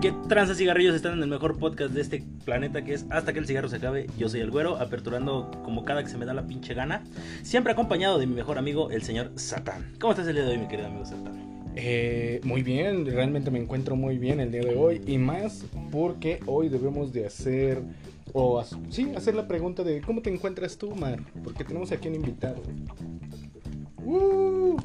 ¿Qué tranzas cigarrillos están en el mejor podcast de este planeta que es Hasta que el cigarro se acabe? Yo soy el güero, aperturando como cada que se me da la pinche gana. Siempre acompañado de mi mejor amigo, el señor Satán. ¿Cómo estás el día de hoy, mi querido amigo Satán? Eh, muy bien, realmente me encuentro muy bien el día de hoy y más porque hoy debemos de hacer o sí, hacer la pregunta de ¿cómo te encuentras tú, Mar? Porque tenemos aquí un invitado. ¡Uh!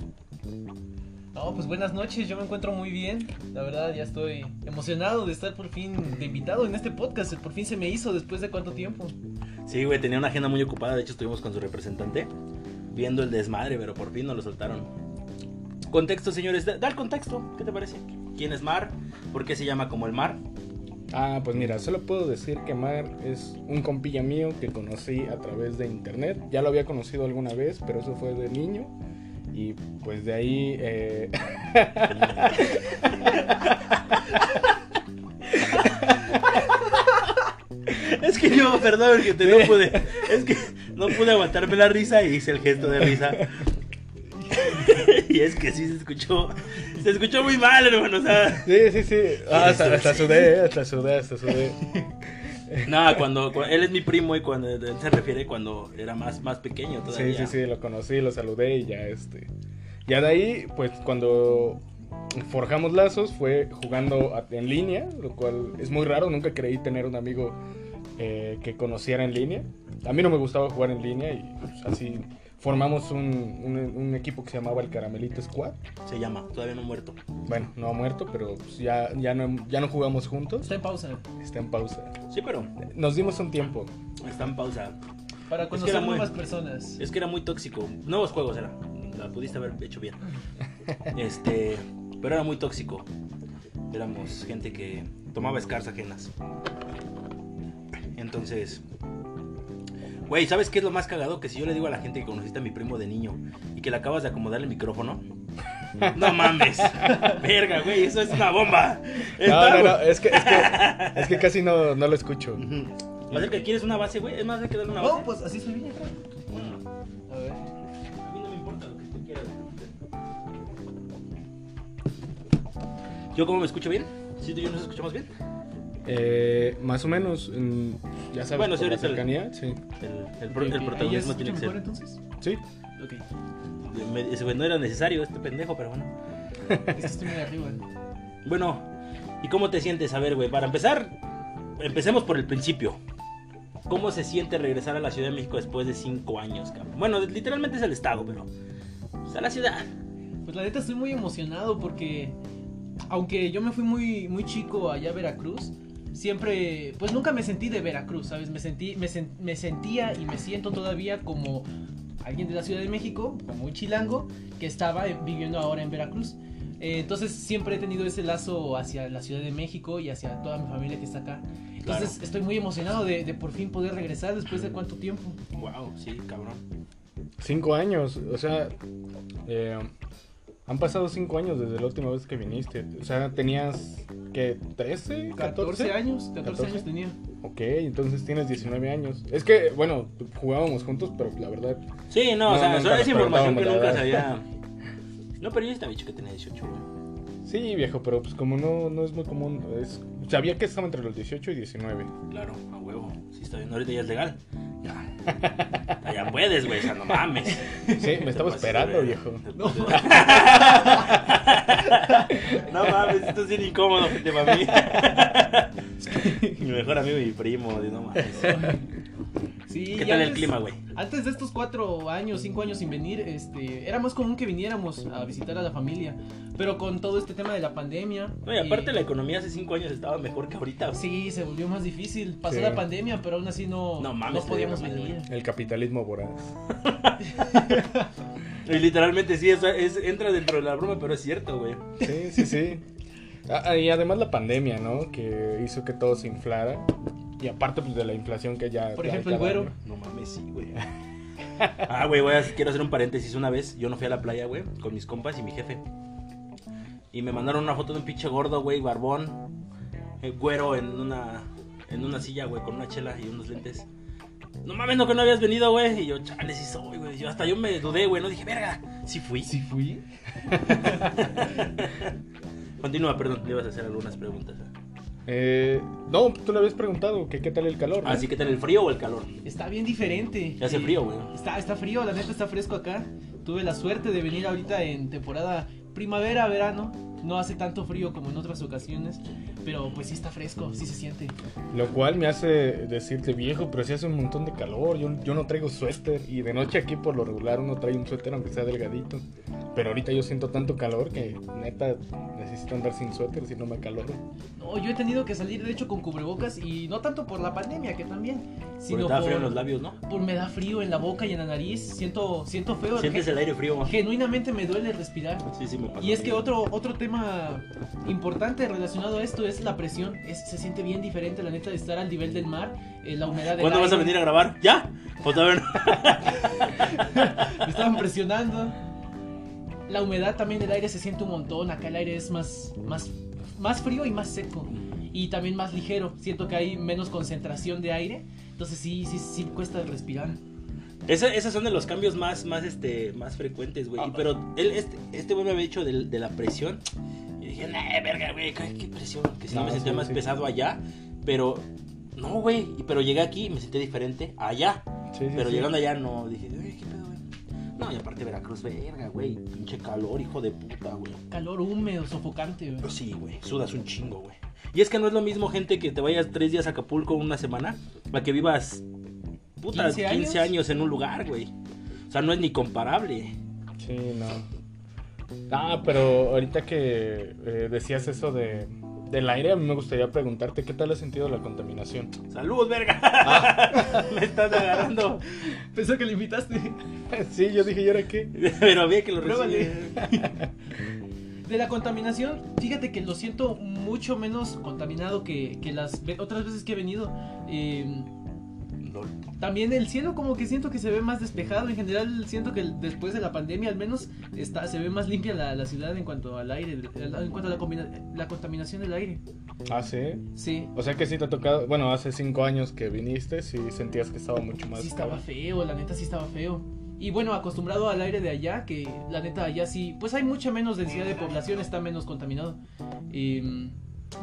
No, pues buenas noches, yo me encuentro muy bien. La verdad, ya estoy emocionado de estar por fin de invitado en este podcast. Por fin se me hizo después de cuánto tiempo. Sí, güey, tenía una agenda muy ocupada. De hecho, estuvimos con su representante viendo el desmadre, pero por fin nos lo soltaron. Contexto, señores. Da, da el contexto. ¿Qué te parece? ¿Quién es Mar? ¿Por qué se llama como el mar? Ah, pues mira, solo puedo decir que Mar es un compilla mío que conocí a través de internet. Ya lo había conocido alguna vez, pero eso fue de niño. Y pues de ahí... eh, Es que yo, perdón, que te no pude. Es que no pude aguantarme la risa y hice el gesto de risa. Y es que sí se escuchó. Se escuchó muy mal, hermano. O sea. Sí, sí, sí. Ah, hasta, hasta sudé, hasta sudé, hasta sudé. Nada, cuando, cu- él es mi primo y cuando él se refiere cuando era más, más pequeño Sí, todavía. sí, sí, lo conocí, lo saludé y ya este. Ya de ahí, pues cuando forjamos lazos fue jugando en línea, lo cual es muy raro, nunca creí tener un amigo eh, que conociera en línea. A mí no me gustaba jugar en línea y pues, así formamos un, un- un equipo que se llamaba el Caramelito Squad. Se llama, todavía no muerto. Bueno, no ha muerto, pero pues, ya, ya, no, ya no jugamos juntos. Está en pausa. Está en pausa. Sí, pero Nos dimos un tiempo. está en pausa. Para Es que conocer muy- nuevas personas. Es que era muy tóxico. Nuevos juegos era. La pudiste haber hecho bien. Este. Pero era muy tóxico. Éramos gente que tomaba escaras ajenas. Entonces. Güey, ¿sabes qué es lo más cagado? Que si yo le digo a la gente que conociste a mi primo de niño y que le acabas de acomodar el micrófono. No mames. Verga, güey, eso es una bomba. No, no, no, es que, es que, es que casi no, no lo escucho. Ujú. O sea que quieres una base, güey. Es más, hay que darle una base. No, pues así soy bien. Mm. A ver. A mí no me importa lo que tú quieras. ¿Yo cómo me escucho bien? ¿Sí tú y yo nos escuchamos bien? Eh, más o menos, ya sabes, Bueno, sí, la ahorita el- cercanía, sí. El, el, el ok. ¿Ahí protagonismo tiene que ser. mejor, entonces? Sí, Ok. Me- ese no era necesario, este pendejo, pero bueno. Es que estoy muy arriba. Bueno, ¿y cómo te sientes? A ver, güey, para empezar, empecemos por el principio. ¿Cómo se siente regresar a la Ciudad de México después de cinco años, cabrón? Bueno, literalmente es el estado, pero. O sea, la ciudad. Pues la neta estoy muy emocionado porque aunque yo me fui muy muy chico allá a Veracruz, siempre pues nunca me sentí de Veracruz, ¿sabes? Me sentí me, sen- me sentía y me siento todavía como alguien de la Ciudad de México, como un chilango que estaba viviendo ahora en Veracruz. Eh, entonces siempre he tenido ese lazo hacia la Ciudad de México y hacia toda mi familia que está acá. Entonces Claro. estoy muy emocionado de, de por fin poder regresar después de cuánto tiempo. Wow, sí, cabrón. cinco años, o sea, eh, han pasado cinco años desde la última vez que viniste. O sea, tenías, ¿qué? ¿13? 14 ¿14 años, 14, 14? años tenía. Ok, entonces tienes 19 años. Es que, bueno, jugábamos juntos, pero la verdad, Sí, no, o No, sea, nunca eso es información que nunca había. No, pero yo estaba dicho que tenía 18, güey. Sí, viejo, pero pues como no, no es muy común, es, sabía que estaba entre los 18 y 19. Claro, a huevo. Sí, está bien. Ahorita ya es legal. Ya. Ya puedes, güey. O sea, no mames. Sí, me estaba esperando, viejo. No. no mames, esto es bien incómodo, gente, mí. Mi mejor amigo y mi primo, no mames. Sí, ¿Qué tal el antes- clima, güey? Antes de estos cuatro años, cinco años sin venir, este, era más común que viniéramos a visitar a la familia. Pero con todo este tema de la pandemia. No, y aparte y- la economía hace cinco años estaba mejor que ahorita. güey. Sí, se volvió más difícil. Pasó Sí. la pandemia, pero aún así no, No mames, no podíamos venir. El capitalismo voraz. Y literalmente sí, eso es, entra dentro de la broma, pero es cierto, güey. Sí, sí, sí. Ah, y además la pandemia, ¿no? Que hizo que todo se inflara. Y aparte pues, de la inflación que ya... Por ejemplo, el güero. año. No mames, sí, güey. Ah, güey, voy a- quiero hacer un paréntesis. Una vez yo no fui a la playa, güey, con mis compas y mi jefe. Y me mandaron una foto de un pinche gordo, güey, barbón, eh, güero en una, en una silla, güey, con una chela y unos lentes. No mames, no que no habías venido, güey. Y yo, chale, sí soy, güey. Yo hasta yo me dudé, güey. No dije, verga, sí fui. Sí fui. Continúa, perdón, le ibas a hacer algunas preguntas. ¿eh? Eh, no, tú le habías preguntado que qué tal el calor. ¿no? Así que tal el frío o el calor. Está bien diferente. Ya hace Eh, frío, güey. Está, está frío, la neta está fresco acá. Tuve la suerte de venir ahorita en temporada primavera, verano. No hace tanto frío como en otras ocasiones. Pero pues sí está fresco, sí se siente. Lo cual me hace decirte, viejo, pero si hace un montón de calor. Yo, yo no traigo suéter. Y de noche aquí, por lo regular, uno trae un suéter aunque sea delgadito. Pero ahorita yo siento tanto calor que neta necesito andar sin suéter si no me caloro. No, yo he tenido que salir de hecho con cubrebocas y no tanto por la pandemia, que también, Porque sino estaba por, frío en los labios, ¿no? por me da frío en la boca y en la nariz. Siento, siento feo. Sientes el aire frío. Genuinamente me duele respirar. Sí, sí, me pasa. Y es que otro, otro tema importante relacionado a esto es la presión. Es, se siente bien diferente, la neta, de estar al nivel del mar, eh, la humedad del ¿Cuándo vas a aire. venir a grabar? ¿Ya? ¿O todavía no? Me estaban presionando. La humedad también del aire se siente un montón. Acá el aire es más, más, más frío y más seco. Y también más ligero. Siento que hay menos concentración de aire. Entonces sí, sí, sí cuesta respirar. Ese- esos son de los cambios más, más, este, más frecuentes, güey. Ah. Pero él, este, este güey me había dicho del- de, la presión. Y dije, nah, verga, güey, ¿qué, qué presión? Que si no, No, me sentía sí, más sí. pesado allá. Pero, no, güey. Pero llegué aquí y me sentí diferente allá. Sí, sí, Pero sí. llegando allá no dije, "Uy, ¿qué pedo, güey? No, y aparte Veracruz, verga, güey. Pinche calor, hijo de puta, güey. Calor húmedo, sofocante. güey. Sí, güey, sudas un chingo, güey. Y es que no es lo mismo, gente, que te vayas tres días a Acapulco una semana, a que vivas, puta, 15 ¿15 años? años? en un lugar, güey. O sea, no es ni comparable. Sí, no. Ah, pero ahorita que eh, decías eso de, del aire, a mí me gustaría preguntarte qué tal has sentido la contaminación. ¡Salud, verga! Ah. Me estás agarrando. Pensé que le invitaste. sí, yo dije, ¿y ahora qué? Pero bien que lo recibe. De la contaminación, fíjate que lo siento mucho menos contaminado que, que las otras veces que he venido. Eh, También el cielo como que siento que se ve más despejado. En general siento que después de la pandemia al menos está, se ve más limpia la, la ciudad en cuanto al aire, en cuanto a la, combina- la contaminación del aire. Ah, sí. Sí, O sea que sí te ha tocado, bueno, hace cinco años que viniste, sí sentías que estaba mucho más... sí estaba feo, la neta sí estaba feo. Y bueno, acostumbrado al aire de allá, que la neta allá sí, pues hay mucha menos densidad de población, está menos contaminado. Y,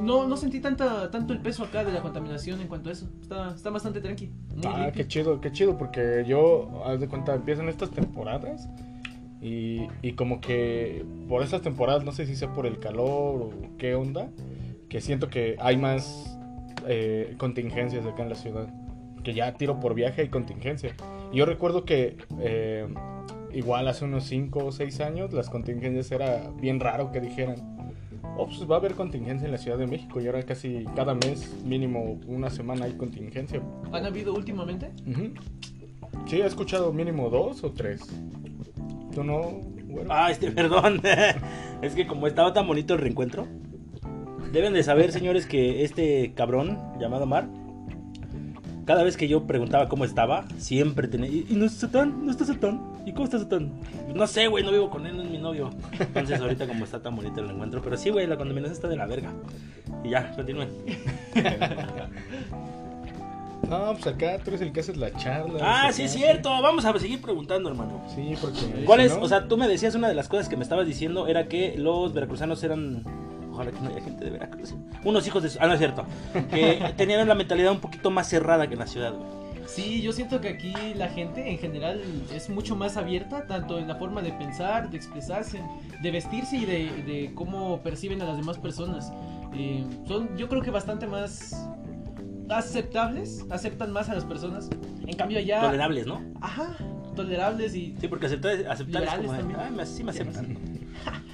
no, no sentí tanta, tanto el peso acá de la contaminación en cuanto a eso. Está, está bastante tranqui. muy Ah, limpio. qué chido, qué chido, porque yo, haz de cuenta, empiezan estas temporadas y, y como que por estas temporadas, no sé si sea por el calor o qué onda, que siento que hay más eh, contingencias acá en la ciudad. Que ya tiro por viaje hay contingencia. Y yo recuerdo que eh, igual hace unos 5 o 6 años las contingencias era bien raro que dijeran, oh, pues va a haber contingencia en la Ciudad de México y ahora casi cada mes, mínimo una semana hay contingencia. ¿Han habido últimamente? Sí, he escuchado mínimo dos o tres. ¿Tú no? güero? Ah, este, perdón. es que como estaba tan bonito el reencuentro, deben de saber, señores, que este cabrón llamado Mar, cada vez que yo preguntaba cómo estaba, siempre tenía. ¿Y, y no es Satán? ¿No está Satán? ¿Y cómo está Satán? No sé, güey, no vivo con él, no es mi novio. Entonces, ahorita, como está tan bonito el encuentro, pero sí, güey, la contaminación está de la verga. Y ya, continúen. No, pues acá tú eres el que haces la charla. Ah, sí, es cierto. Vamos a seguir preguntando, hermano. Sí, porque. ¿Cuál es? no- O sea, tú me decías una de las cosas que me estabas diciendo era que los veracruzanos eran. Ojalá que no haya gente de Veracruz. Unos hijos de. su- Ah, no es cierto. Que tenían la mentalidad un poquito más cerrada que en la ciudad, güey. Sí, yo siento que aquí la gente en general es mucho más abierta, tanto en la forma de pensar, de expresarse, de vestirse y de, de cómo perciben a las demás personas. Eh, son, yo creo que bastante más aceptables, aceptan más a las personas. En cambio allá... Tolerables, ¿no? Ajá, tolerables y... Sí, porque aceptar, aceptar es como. de. Ay, me- sí me aceptan.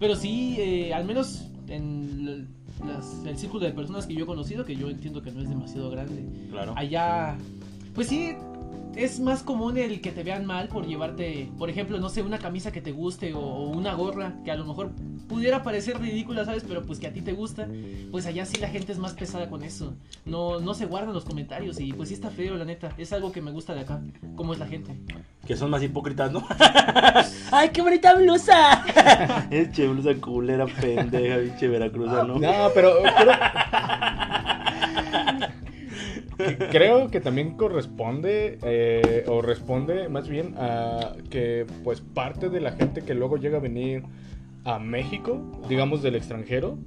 Pero sí, eh, al menos en las- el círculo de personas que yo he conocido, que yo entiendo que no es demasiado grande, Claro. allá, pues sí, es más común el que te vean mal por llevarte, por ejemplo, no sé, una camisa que te guste o, o una gorra que a lo mejor pudiera parecer ridícula, ¿sabes? Pero pues que a ti te gusta, pues allá sí la gente es más pesada con eso. No, no se guardan los comentarios y pues sí está feo, la neta. Es algo que me gusta de acá, cómo es la gente. Que son más hipócritas, ¿no? ¡Ay, qué bonita blusa! es che blusa culera, pendeja, pinche veracruzano. No, pero creo, creo que también corresponde eh, o responde más bien a que pues parte de la gente que luego llega a venir a México, digamos del extranjero,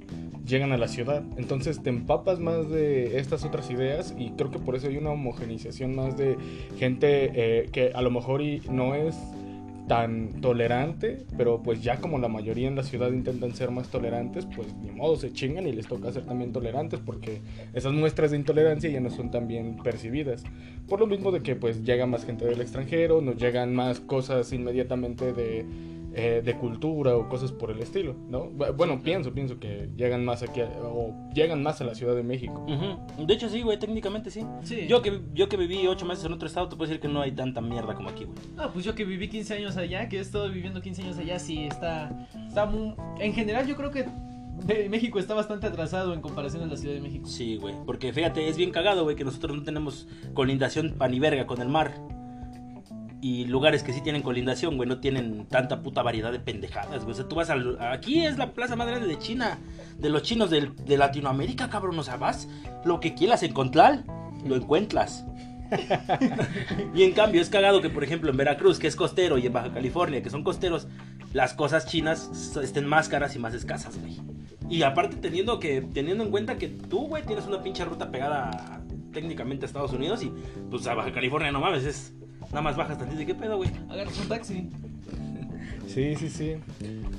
llegan a la ciudad. Entonces te empapas más de estas otras ideas y creo que por eso hay una homogenización más de gente eh, que a lo mejor no es tan tolerante, pero pues ya como la mayoría en la ciudad intentan ser más tolerantes, pues ni modo se chingan y les toca ser también tolerantes porque esas muestras de intolerancia ya no son tan bien percibidas. Por lo mismo de que pues llega más gente del extranjero, nos llegan más cosas inmediatamente de eh, de cultura o cosas por el estilo, ¿no? Bueno, pienso, pienso que llegan más aquí o llegan más a la Ciudad de México. De hecho, sí, güey, técnicamente sí. Yo, que, yo que viví ocho meses en otro estado, te puedo decir que no hay tanta mierda como aquí, güey. No, pues yo que viví 15 años allá, que he estado viviendo 15 años allá, sí, está, está muy... En general, yo creo que México está bastante atrasado en comparación a la Ciudad de México. Sí, güey. Porque fíjate, es bien cagado, güey, que nosotros no tenemos colindación paniverga con el mar y lugares que sí tienen colindación, güey, no tienen tanta puta variedad de pendejadas, güey. O sea, tú vas al... Aquí es la plaza más grande de China, de los chinos de Latinoamérica, cabrón. O sea, vas, lo que quieras encontrar, lo encuentras. y en cambio es cagado que, por ejemplo, en Veracruz, que es costero, y en Baja California, que son costeros, las cosas chinas estén más caras y más escasas, güey. Y aparte teniendo que teniendo en cuenta que tú, güey, tienes una pinche ruta pegada técnicamente a Estados Unidos y pues a Baja California no mames, es Nada más bajas tantito y qué pedo, güey. Agarras un taxi. Sí, sí, sí.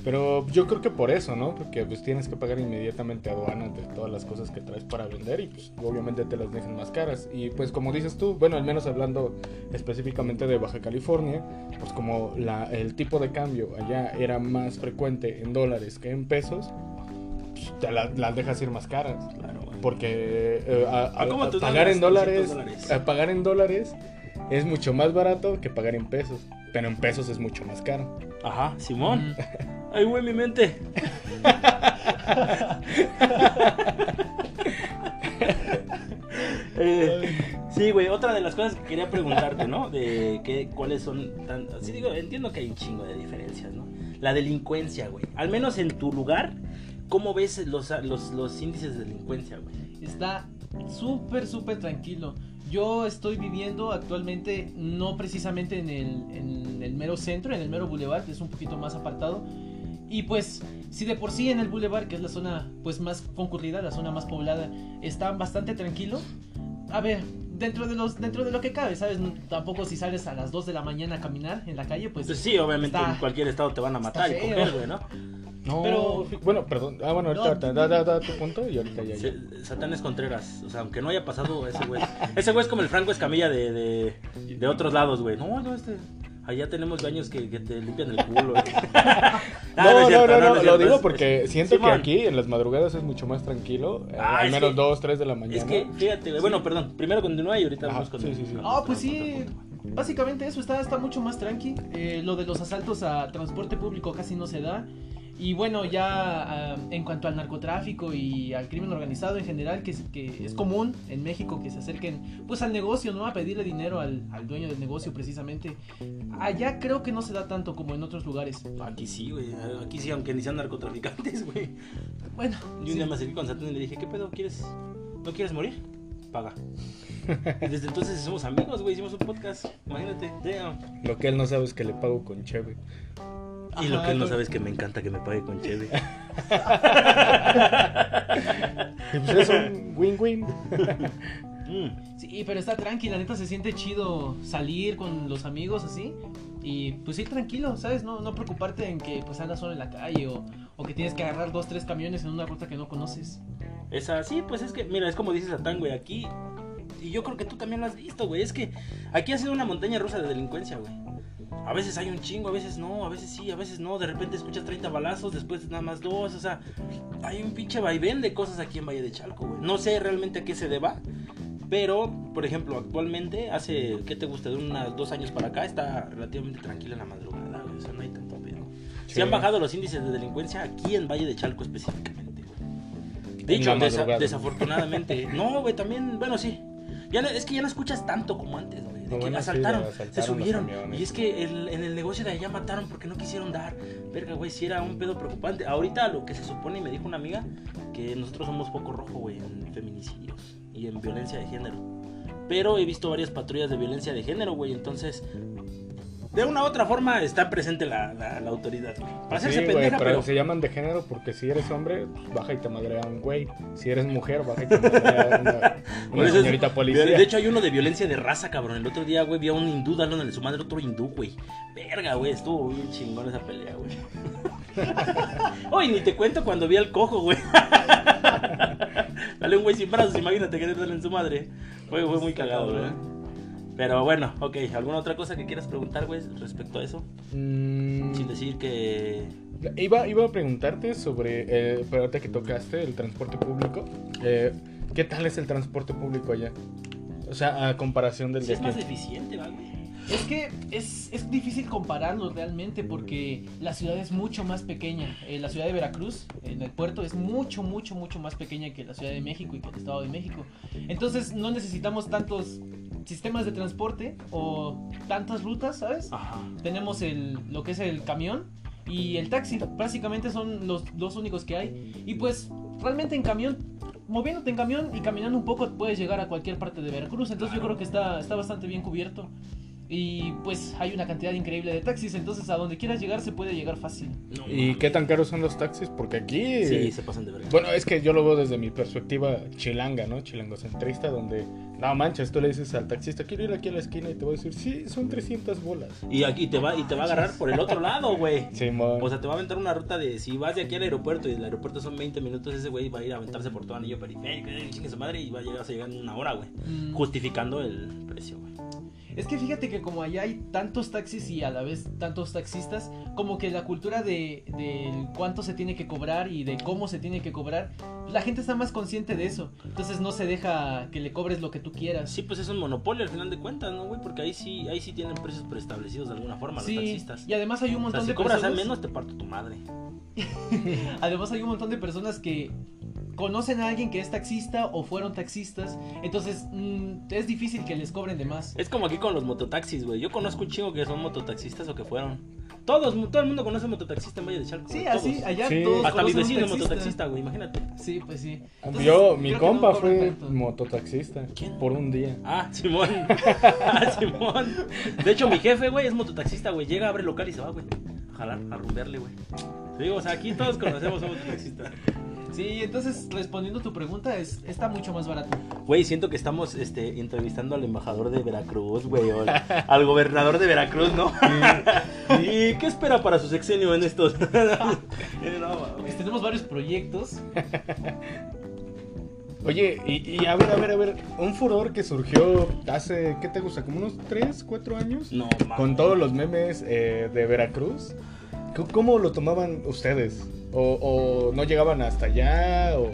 Pero yo creo que por eso, ¿no? Porque pues tienes que pagar inmediatamente aduanas de todas las cosas que traes para vender y pues obviamente te las dejan más caras. Y pues como dices tú, bueno, al menos hablando específicamente de Baja California, pues como la, el tipo de cambio allá era más frecuente en dólares que en pesos, pues, te las dejas ir más caras. Claro, Porque eh, a, pagar en dólares, a pagar en dólares es mucho más barato que pagar en pesos. Pero en pesos es mucho más caro. Ajá, Simón. Ay, güey, mi mente. Eh, sí, güey, otra de las cosas que quería preguntarte, ¿no? De qué, cuáles son tan... Sí, digo, entiendo que hay un chingo de diferencias, ¿no? La delincuencia, güey. Al menos en tu lugar, ¿cómo ves los, los, los índices de delincuencia, güey? Está súper, súper tranquilo. Yo estoy viviendo actualmente no precisamente en el, mero centro, en el mero boulevard, que es un poquito más apartado. Y pues, si de por sí en el boulevard, que es la zona pues más concurrida, la zona más poblada, está bastante tranquilo. A ver, dentro de los dentro de lo que cabe, ¿sabes? Tampoco si sales a las 2 de la mañana a caminar en la calle, pues, pues sí, obviamente en cualquier estado te van a matar y ¿no? No, pero, bueno, perdón. Ah, bueno, ahorita, da, da, da, tu punto y ahorita ya. Satán es Contreras. O sea, aunque no haya pasado ese güey. Ese güey es como el Franco Escamilla de, de, de otros lados, güey. No, no, este. Allá tenemos baños que, que te limpian el culo. no, no, no, no, lo digo porque siento que aquí en las madrugadas es mucho más tranquilo. Eh, al menos 2, 3 de la mañana. Es que, fíjate, güey. Bueno, perdón. Primero continúa y ahorita vamos con. Sí, sí, sí. Ah, pues sí. Básicamente eso está, está mucho más tranqui. Eh, lo de los asaltos a transporte público casi no se da. Y bueno, ya ah, en cuanto al narcotráfico y al crimen organizado en general, que es, que es común en México que se acerquen pues al negocio, ¿no? A pedirle dinero al, al, dueño del negocio precisamente. Allá creo que no se da tanto como en otros lugares. Aquí sí, güey. Aquí sí, aunque ni sean narcotraficantes, güey. Bueno. Y un día me acerqué con Satán y le dije, ¿qué pedo? ¿Quieres? ¿No quieres morir? Paga. Y desde entonces somos amigos, güey. Hicimos un podcast. Imagínate. Lo que él no sabe es que le pago con Cheve. Y lo que él no sabe es que me encanta que me pague con Chevy. pues es un win-win. Mm. Sí, pero está tranquila, neta se siente chido salir con los amigos así. Y pues ir tranquilo, ¿sabes? No, no preocuparte en que pues andas solo en la calle o, o que tienes que agarrar dos, tres camiones en una ruta que no conoces. Es así, pues es que, mira, es como dices Satán, güey, aquí. Y yo creo que tú también lo has visto, güey. Es que aquí ha sido una montaña rusa de delincuencia, güey. A veces hay un chingo, a veces no, a veces sí, a veces no. De repente escuchas 30 balazos, después nada más dos. O sea, hay un pinche vaivén de cosas aquí en Valle de Chalco, güey. No sé realmente a qué se deba. Pero, por ejemplo, actualmente, hace, ¿qué te gusta? De unos dos años para acá, está relativamente tranquila en la madrugada, güey. O sea, no hay tanto pedo. Se han bajado los índices de delincuencia aquí en Valle de Chalco específicamente, güey. De hecho, desafortunadamente. no, güey, también, bueno, sí. Ya es que ya no escuchas tanto como antes, güey que asaltaron, se subieron. Y es que en el negocio de allá mataron porque no quisieron dar. Verga, güey, si era un pedo preocupante. Ahorita lo que se supone, y me dijo una amiga, que nosotros somos poco rojo, güey, en feminicidios y en violencia de género. Pero he visto varias patrullas de violencia de género, güey, entonces de una u otra forma está presente la, la, la autoridad, güey. Para Sí, hacerse güey, pendeja, pero, pero... se llaman de género porque si eres hombre, pues, baja y te madrea un güey. Si eres mujer, baja y te madrea una, una es- señorita policía. De hecho, hay uno de violencia de raza, cabrón. El otro día, güey, vi a un hindú dándole a su madre otro hindú, güey. Verga, güey, estuvo bien chingón esa pelea, güey. Oye, ni te cuento cuando vi al cojo, güey. Dale un güey sin brazos, imagínate que te darle en su madre. Fue, fue muy cagado, güey. Pero bueno, ok. ¿Alguna otra cosa que quieras preguntar, güey, respecto a eso? Mm, Sin decir que... Iba, iba a preguntarte sobre, eh, ahorita que tocaste el transporte público, eh, ¿qué tal es el transporte público allá? O sea, a comparación del Sí de es más aquí. eficiente, ¿va, güey? Es que es, es difícil compararlo realmente porque la ciudad es mucho más pequeña. Eh, la ciudad de Veracruz, en el puerto, es mucho, mucho, mucho más pequeña que la Ciudad de México y que el Estado de México. Entonces no necesitamos tantos sistemas de transporte o tantas rutas, ¿sabes? Ajá. Tenemos el, lo que es el camión y el taxi. Básicamente son los dos únicos que hay. Y pues realmente en camión, moviéndote en camión y caminando un poco puedes llegar a cualquier parte de Veracruz. Entonces yo creo que está, está bastante bien cubierto. Y pues hay una cantidad increíble de taxis. Entonces a donde quieras llegar se puede llegar fácil. No, ¿Y qué tan caros son los taxis? Porque aquí... Sí, se pasan de verga. Bueno, es que yo lo veo desde mi perspectiva chilanga, ¿no? Chilangocentrista, donde, no manches, tú le dices al taxista, quiero ir aquí a la esquina y te va a decir, sí, son 300 bolas. Y aquí te va, y te va a agarrar por el otro lado, güey. Simón. O sea, te va a aventar una ruta de si vas de aquí al aeropuerto y el aeropuerto son 20 minutos, ese güey va a ir a aventarse por todo anillo periférico, y chingue su madre y va a llegar, a llegar en una hora, güey. Mm. Justificando el precio, güey. Es que fíjate que como allá hay tantos taxis y a la vez tantos taxistas, como que la cultura de, de cuánto se tiene que cobrar y de cómo se tiene que cobrar, la gente está más consciente de eso. Entonces no se deja que le cobres lo que tú quieras. Sí, pues es un monopolio al final de cuentas, ¿no, güey? Porque ahí sí, ahí sí tienen precios preestablecidos de alguna forma Sí, los taxistas. y además hay un O sea, montón si de cobras a personas. menos, te parto tu madre. Además hay un montón de personas que conocen a alguien que es taxista o fueron taxistas, entonces mm, es difícil que les cobren de más. Es como aquí con los mototaxis, güey. Yo conozco un chingo que son mototaxistas o que fueron. Todos, todo el mundo conoce mototaxista en Valle de Chalco. Sí, güey, así, todos. allá Sí. todos Hasta mi vecino es taxista. mototaxista, güey, imagínate. Sí, pues sí. Entonces, Yo, mi no compa cobran fue tanto. mototaxista ¿Quién? por un día. Ah, Simón. Ah, Simón. De hecho, mi jefe, güey, es mototaxista, güey. Llega, abre local y se va, güey. A jalar, a rumbearle, güey. Te digo, o sea, aquí todos conocemos a un mototaxista. Sí, entonces respondiendo a tu pregunta, es, está mucho más barato. Güey, siento que estamos este, entrevistando al embajador de Veracruz, güey, o al, al gobernador de Veracruz, ¿no? ¿Y qué espera para su sexenio en estos? No. Pues tenemos varios proyectos. Oye, y, y a ver, a ver, a ver, un furor que surgió hace, ¿qué te gusta? ¿Como unos 3, 4 años? No, mames. Con todos los memes eh, de Veracruz. ¿Cómo- ¿Cómo lo tomaban ustedes? ¿O, o no llegaban hasta allá? ¿O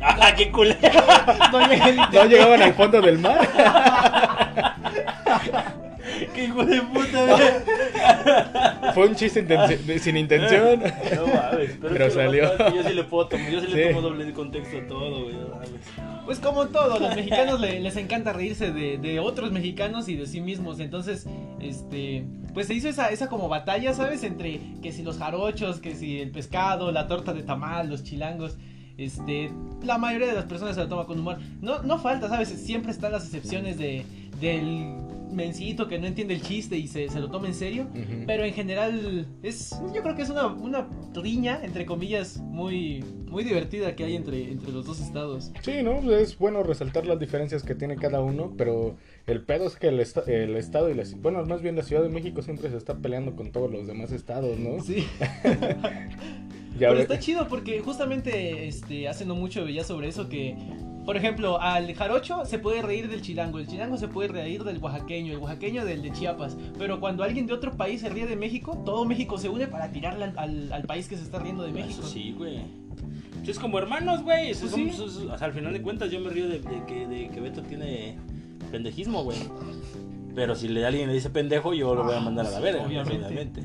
¡Ah, qué culero! No llegaban al fondo del mar? ¡Qué hijo de puta! Fue un chiste intenci- sin intención. No mames, pero, Pero es que lo salió. Yo sí le puedo tomar, yo sí le tomo doble de contexto a todo, güey. Pues como todo, los mexicanos le- les encanta reírse de, de otros mexicanos y de sí mismos. Entonces, este, pues se hizo esa, esa como batalla, ¿sabes? Entre que si los jarochos, que si el pescado, la torta de tamal, los chilangos. Este, la mayoría de las personas se la toma con humor. No, no falta, ¿sabes? Siempre están las excepciones de, del mencito que no entiende el chiste y se, se lo toma en serio. Pero en general es, yo creo que es una, una riña, entre comillas, muy, muy divertida que hay entre, entre los dos estados. Sí, ¿no? Es bueno resaltar las diferencias que tiene cada uno, pero el pedo es que el, el estado y la... Bueno, más bien la Ciudad de México siempre se está peleando con todos los demás estados, ¿no? Sí. Ya Pero está chido porque justamente este, hace no mucho veía sobre eso que, por ejemplo, al jarocho se puede reír del chilango, el chilango se puede reír del oaxaqueño, el oaxaqueño del de Chiapas, pero cuando alguien de otro país se ríe de México, todo México se une para tirarle al, al- al país que se está riendo de México. Eso sí, güey. Sí, Es como hermanos, güey. Pues sí. eso- o sea, al final de cuentas yo me río de, de que, de que Beto tiene pendejismo, güey. Pero si le alguien le dice pendejo, yo lo voy a mandar a la Ah, verga, obviamente. obviamente.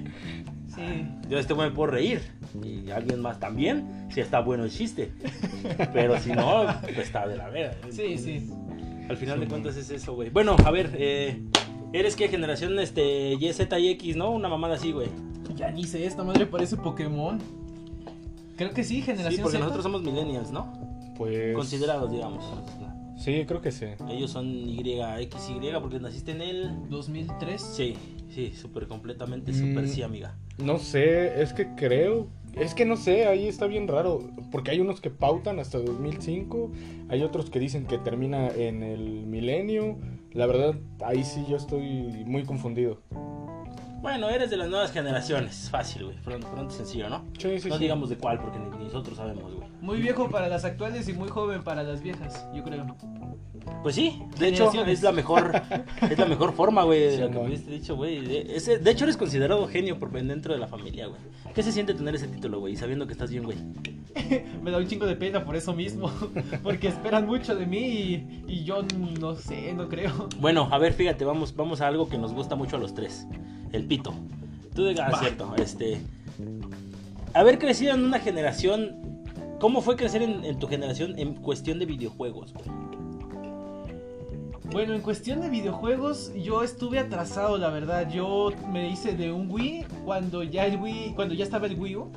Sí. Yo este güey me puedo reír. Y alguien más también, si está bueno el chiste. Pero si no, pues está de la verga. Sí, sí. Al final de cuentas es eso, güey. Bueno, a ver, eh, ¿eres qué generación este Y, Z y X, no? Una mamada así, güey. Ya ni sé, esta madre parece Pokémon. Creo que sí, generación Sí, porque Z. nosotros somos millennials, ¿no? Pues... Considerados, digamos. Sí, creo que sí. Ellos son Y, X, Y, porque naciste en el... 2003. Sí, sí, súper completamente, súper Mm. sí, amiga. No sé, es que creo. Es que no sé, ahí está bien raro. Porque hay unos que pautan hasta 2005. Hay otros que dicen que termina en el milenio. La verdad, ahí sí yo estoy muy confundido. Bueno, eres de las nuevas generaciones, fácil, güey, pronto, pronto sencillo, ¿no? Sí, sí, no sí. digamos de cuál, porque ni, ni nosotros sabemos, güey. Muy viejo para las actuales y muy joven para las viejas, yo creo. Pues sí, de hecho es la mejor es la mejor forma, güey, de Sí, lo que hubiiste dicho, güey. De, ese- de hecho eres considerado genio por dentro de la familia, güey. ¿Qué se siente tener ese título, güey, sabiendo que estás bien, güey? Me da un chingo de pena por eso mismo, porque esperan mucho de mí y, y yo no sé, no creo. Bueno, a ver, fíjate, vamos vamos a algo que nos gusta mucho a los tres, el pito. Tú digas, Va. cierto, este haber crecido en una generación ¿Cómo fue crecer en, en tu generación en cuestión de videojuegos? Bueno, en cuestión de videojuegos, yo estuve atrasado, la verdad. Yo me hice de un Wii cuando ya el Wii, cuando ya estaba el Wii U.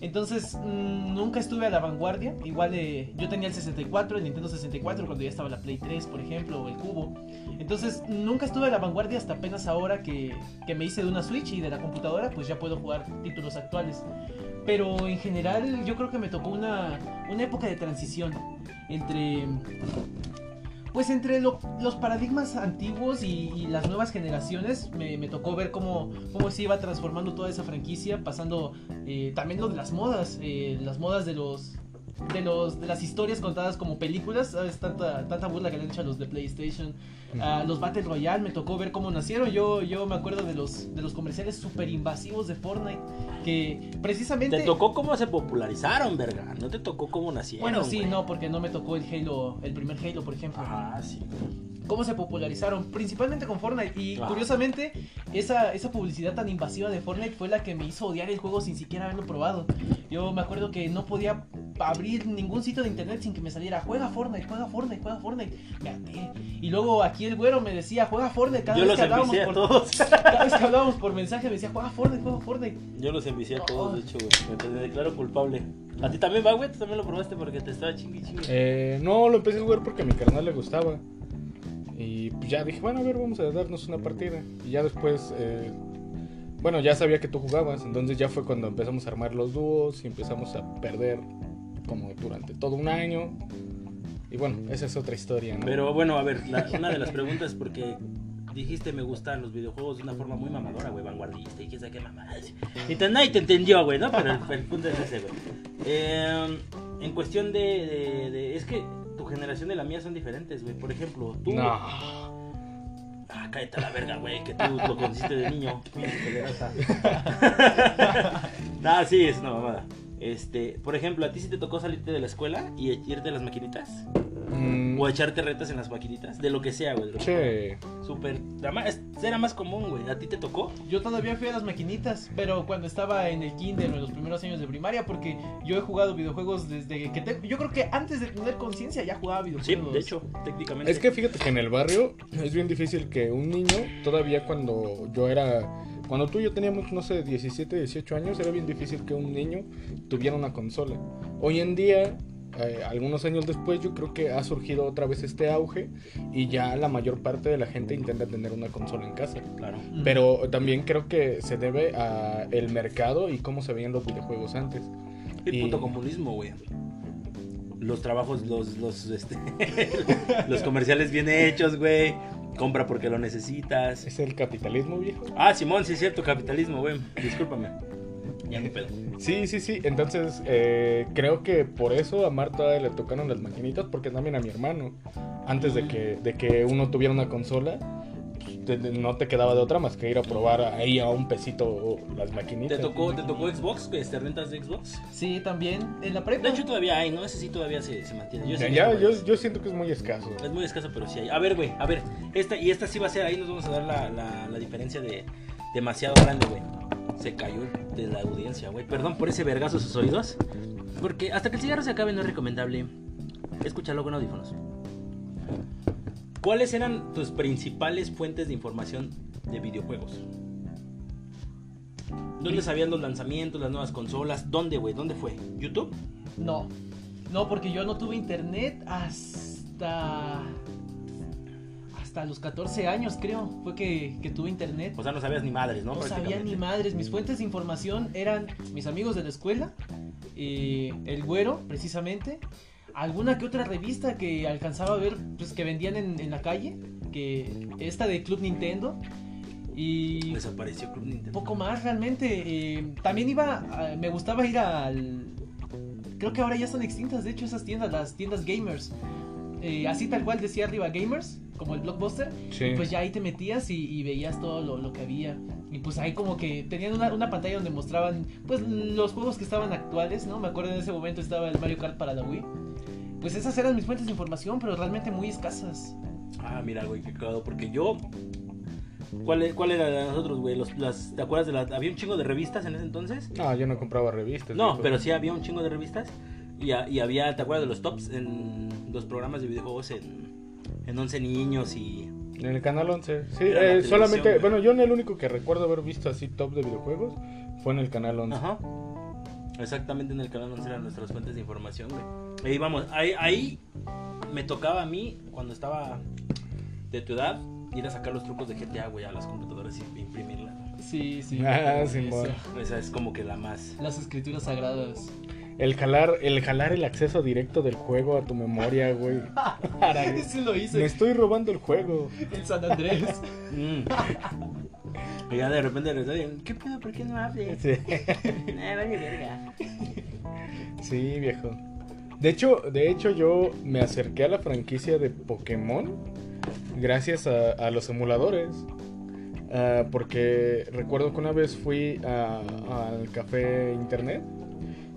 Entonces, mm, nunca estuve a la vanguardia. Igual eh, yo tenía el 64, el Nintendo 64, cuando ya estaba la Play 3, por ejemplo, o el Cubo. Entonces, nunca estuve a la vanguardia hasta apenas ahora que, que me hice de una Switch y de la computadora, pues ya puedo jugar títulos actuales. Pero en general, yo creo que me tocó una, una época de transición entre pues entre lo- los paradigmas antiguos y, las nuevas generaciones me, me tocó ver cómo, cómo se iba transformando toda esa franquicia, pasando eh, también lo de las modas, eh, las modas de los de los de las historias contadas como películas, sabes tanta tanta burla que le han hecho a los de PlayStation, a los Battle Royale, me tocó ver cómo nacieron. Yo yo me acuerdo de los de los comerciales super invasivos de Fortnite que precisamente Te tocó cómo se popularizaron, verga. No te tocó cómo nacieron. bueno, sí, güey. no, porque no me tocó el Halo, el primer Halo, por ejemplo. Ajá, sí. cómo se popularizaron, principalmente con Fortnite. Y Ah. curiosamente, esa, esa publicidad tan invasiva de Fortnite fue la que me hizo odiar el juego sin siquiera haberlo probado. Yo me acuerdo que no podía abrir ningún sitio de internet sin que me saliera juega Fortnite, juega Fortnite, juega Fortnite. Me harté. Y luego aquí el güero me decía juega Fortnite cada Yo vez los que hablábamos envicié a por todos. cada vez que hablábamos por mensaje me decía juega Fortnite, juega Fortnite. Yo los envicié a No. todos, de hecho, güey. Me, declaro culpable. ¿A ti también va, güey? ¿Tú también lo probaste porque te estaba chingui chingue? Eh, no, lo empecé a jugar porque a mi carnal le gustaba. Y pues ya dije, bueno, a ver, vamos a darnos una partida. Y ya después, eh, bueno, ya sabía que tú jugabas. Entonces ya fue cuando empezamos a armar los dúos y empezamos a perder como durante todo un año. Y bueno, esa es otra historia, ¿no? Pero bueno, a ver, la- una de las preguntas, porque dijiste me gustan los videojuegos de una forma muy mamadora, güey, vanguardista y quién sabe qué mamadas. Y te, nadie te entendió, güey, ¿no? Pero el, el punto es ese, güey. Eh, en cuestión de, de- de- Es que tu generación y la mía son diferentes, güey. Por ejemplo, tú. No. Ah, cállate a la verga, güey, que tú lo conociste de niño. pederasta. ah, sí, es una mamada. Este, por ejemplo, ¿a ti sí te tocó salirte de la escuela y irte a las maquinitas? Mm, O echarte retas en las maquinitas, de lo que sea, güey. che. Súper. Era más común, güey. ¿A ti te tocó? Yo todavía fui a las maquinitas, pero cuando estaba en el kinder o en los primeros años de primaria, porque yo he jugado videojuegos desde que te- yo creo que antes de tener conciencia ya jugaba Sí, videojuegos. de hecho, técnicamente. Es que fíjate que en el barrio es bien difícil que un niño, todavía cuando yo era, cuando tú y yo teníamos, no sé, 17, 18 años, era bien difícil que un niño tuviera una consola. Hoy en día, eh, algunos años después, yo creo que ha surgido otra vez este auge y ya la mayor parte de la gente intenta tener una consola en casa. Claro. Pero también creo que se debe a el mercado y cómo se veían los videojuegos antes. El Y- puto comunismo, güey. Los trabajos, los, los, este, los comerciales bien hechos, güey. Compra porque lo necesitas. ¿Es el capitalismo viejo? Ah, Simón, sí es cierto, capitalismo, güey. Discúlpame. Ya no pedo. Sí, sí, sí. Entonces, eh, creo que por eso a Marta le tocaron las maquinitas, porque también a mi hermano. Antes de que, de que uno tuviera una consola, no te quedaba de otra más que ir a probar ahí a un pesito las maquinitas. ¿Te tocó, ¿Te tocó Xbox? Este, ¿Rentas de Xbox? Sí, también en la prepa. De hecho, todavía hay, ¿no? Ese sí todavía se, se mantiene. Yo Ya, ya, yo, yo siento que es muy escaso. Es muy escaso, pero sí hay. A ver, güey, a ver. Esta, y esta sí va a ser ahí, nos vamos a dar la, la, la diferencia de demasiado grande, güey. Se cayó de la audiencia, güey. Perdón por ese vergazo a sus oídos. Porque hasta que el cigarro se acabe no es recomendable escucharlo con audífonos. ¿Cuáles eran tus principales fuentes de información de videojuegos? ¿Dónde sabían los lanzamientos, las nuevas consolas? ¿Dónde, güey? ¿Dónde fue? ¿YouTube? No. No, porque yo no tuve internet hasta. Hasta los 14 años, creo, fue que, que tuve internet. O sea, no sabías ni madres, ¿no? No sabía ni madres. Mis fuentes de información eran mis amigos de la escuela, eh, el güero, precisamente, alguna que otra revista que alcanzaba a ver, pues que vendían en, en la calle, que esta de Club Nintendo. Y Desapareció Club Nintendo. poco más realmente. eh, también iba, a- me gustaba ir al... Creo que ahora ya están extintas, de hecho, esas tiendas, las tiendas gamers. Eh, así tal cual decía arriba gamers, como el blockbuster. Sí. Pues ya ahí te metías y, y veías todo lo, lo que había. Y pues ahí como que tenían una, una pantalla donde mostraban pues los juegos que estaban actuales, ¿no? Me acuerdo en ese momento estaba el Mario Kart para la Wii. Pues esas eran mis fuentes de información, pero realmente muy escasas. Ah, mira, güey, qué cagado. Porque yo. ¿Cuál, e- cuál era de nosotros, güey? Los, las, ¿Te acuerdas de las. Había un chingo de revistas en ese entonces? No, yo no compraba revistas. No, viejo. pero sí había un chingo de revistas. Y, a- y había, ¿te acuerdas de los tops en los programas de videojuegos en, en 11 niños y. En el canal 11. Sí, eh, solamente. Bueno, yo en el único que recuerdo haber visto así top de videojuegos fue en el canal 11. Ajá. Exactamente en el canal 11 eran nuestras fuentes de información, güey. Ahí vamos, ahí, ahí me tocaba a mí, cuando estaba de tu edad, ir a sacar los trucos de GTA, güey, a las computadoras y imprimirla. Sí, sí. Ah. Simón. Esa es como que la más. Las escrituras sagradas. El jalar, el jalar el acceso directo del juego a tu memoria, güey. Para- Ese lo Me hice. estoy robando el juego. El San Andrés. Mm. Y ya de repente les doy, ¿qué pedo? ¿Por qué no hables? Sí. Eh, vale verga. Sí, viejo. De hecho, de hecho yo me acerqué a la franquicia de Pokémon gracias a, a los emuladores. Ah, porque recuerdo que una vez fui al café internet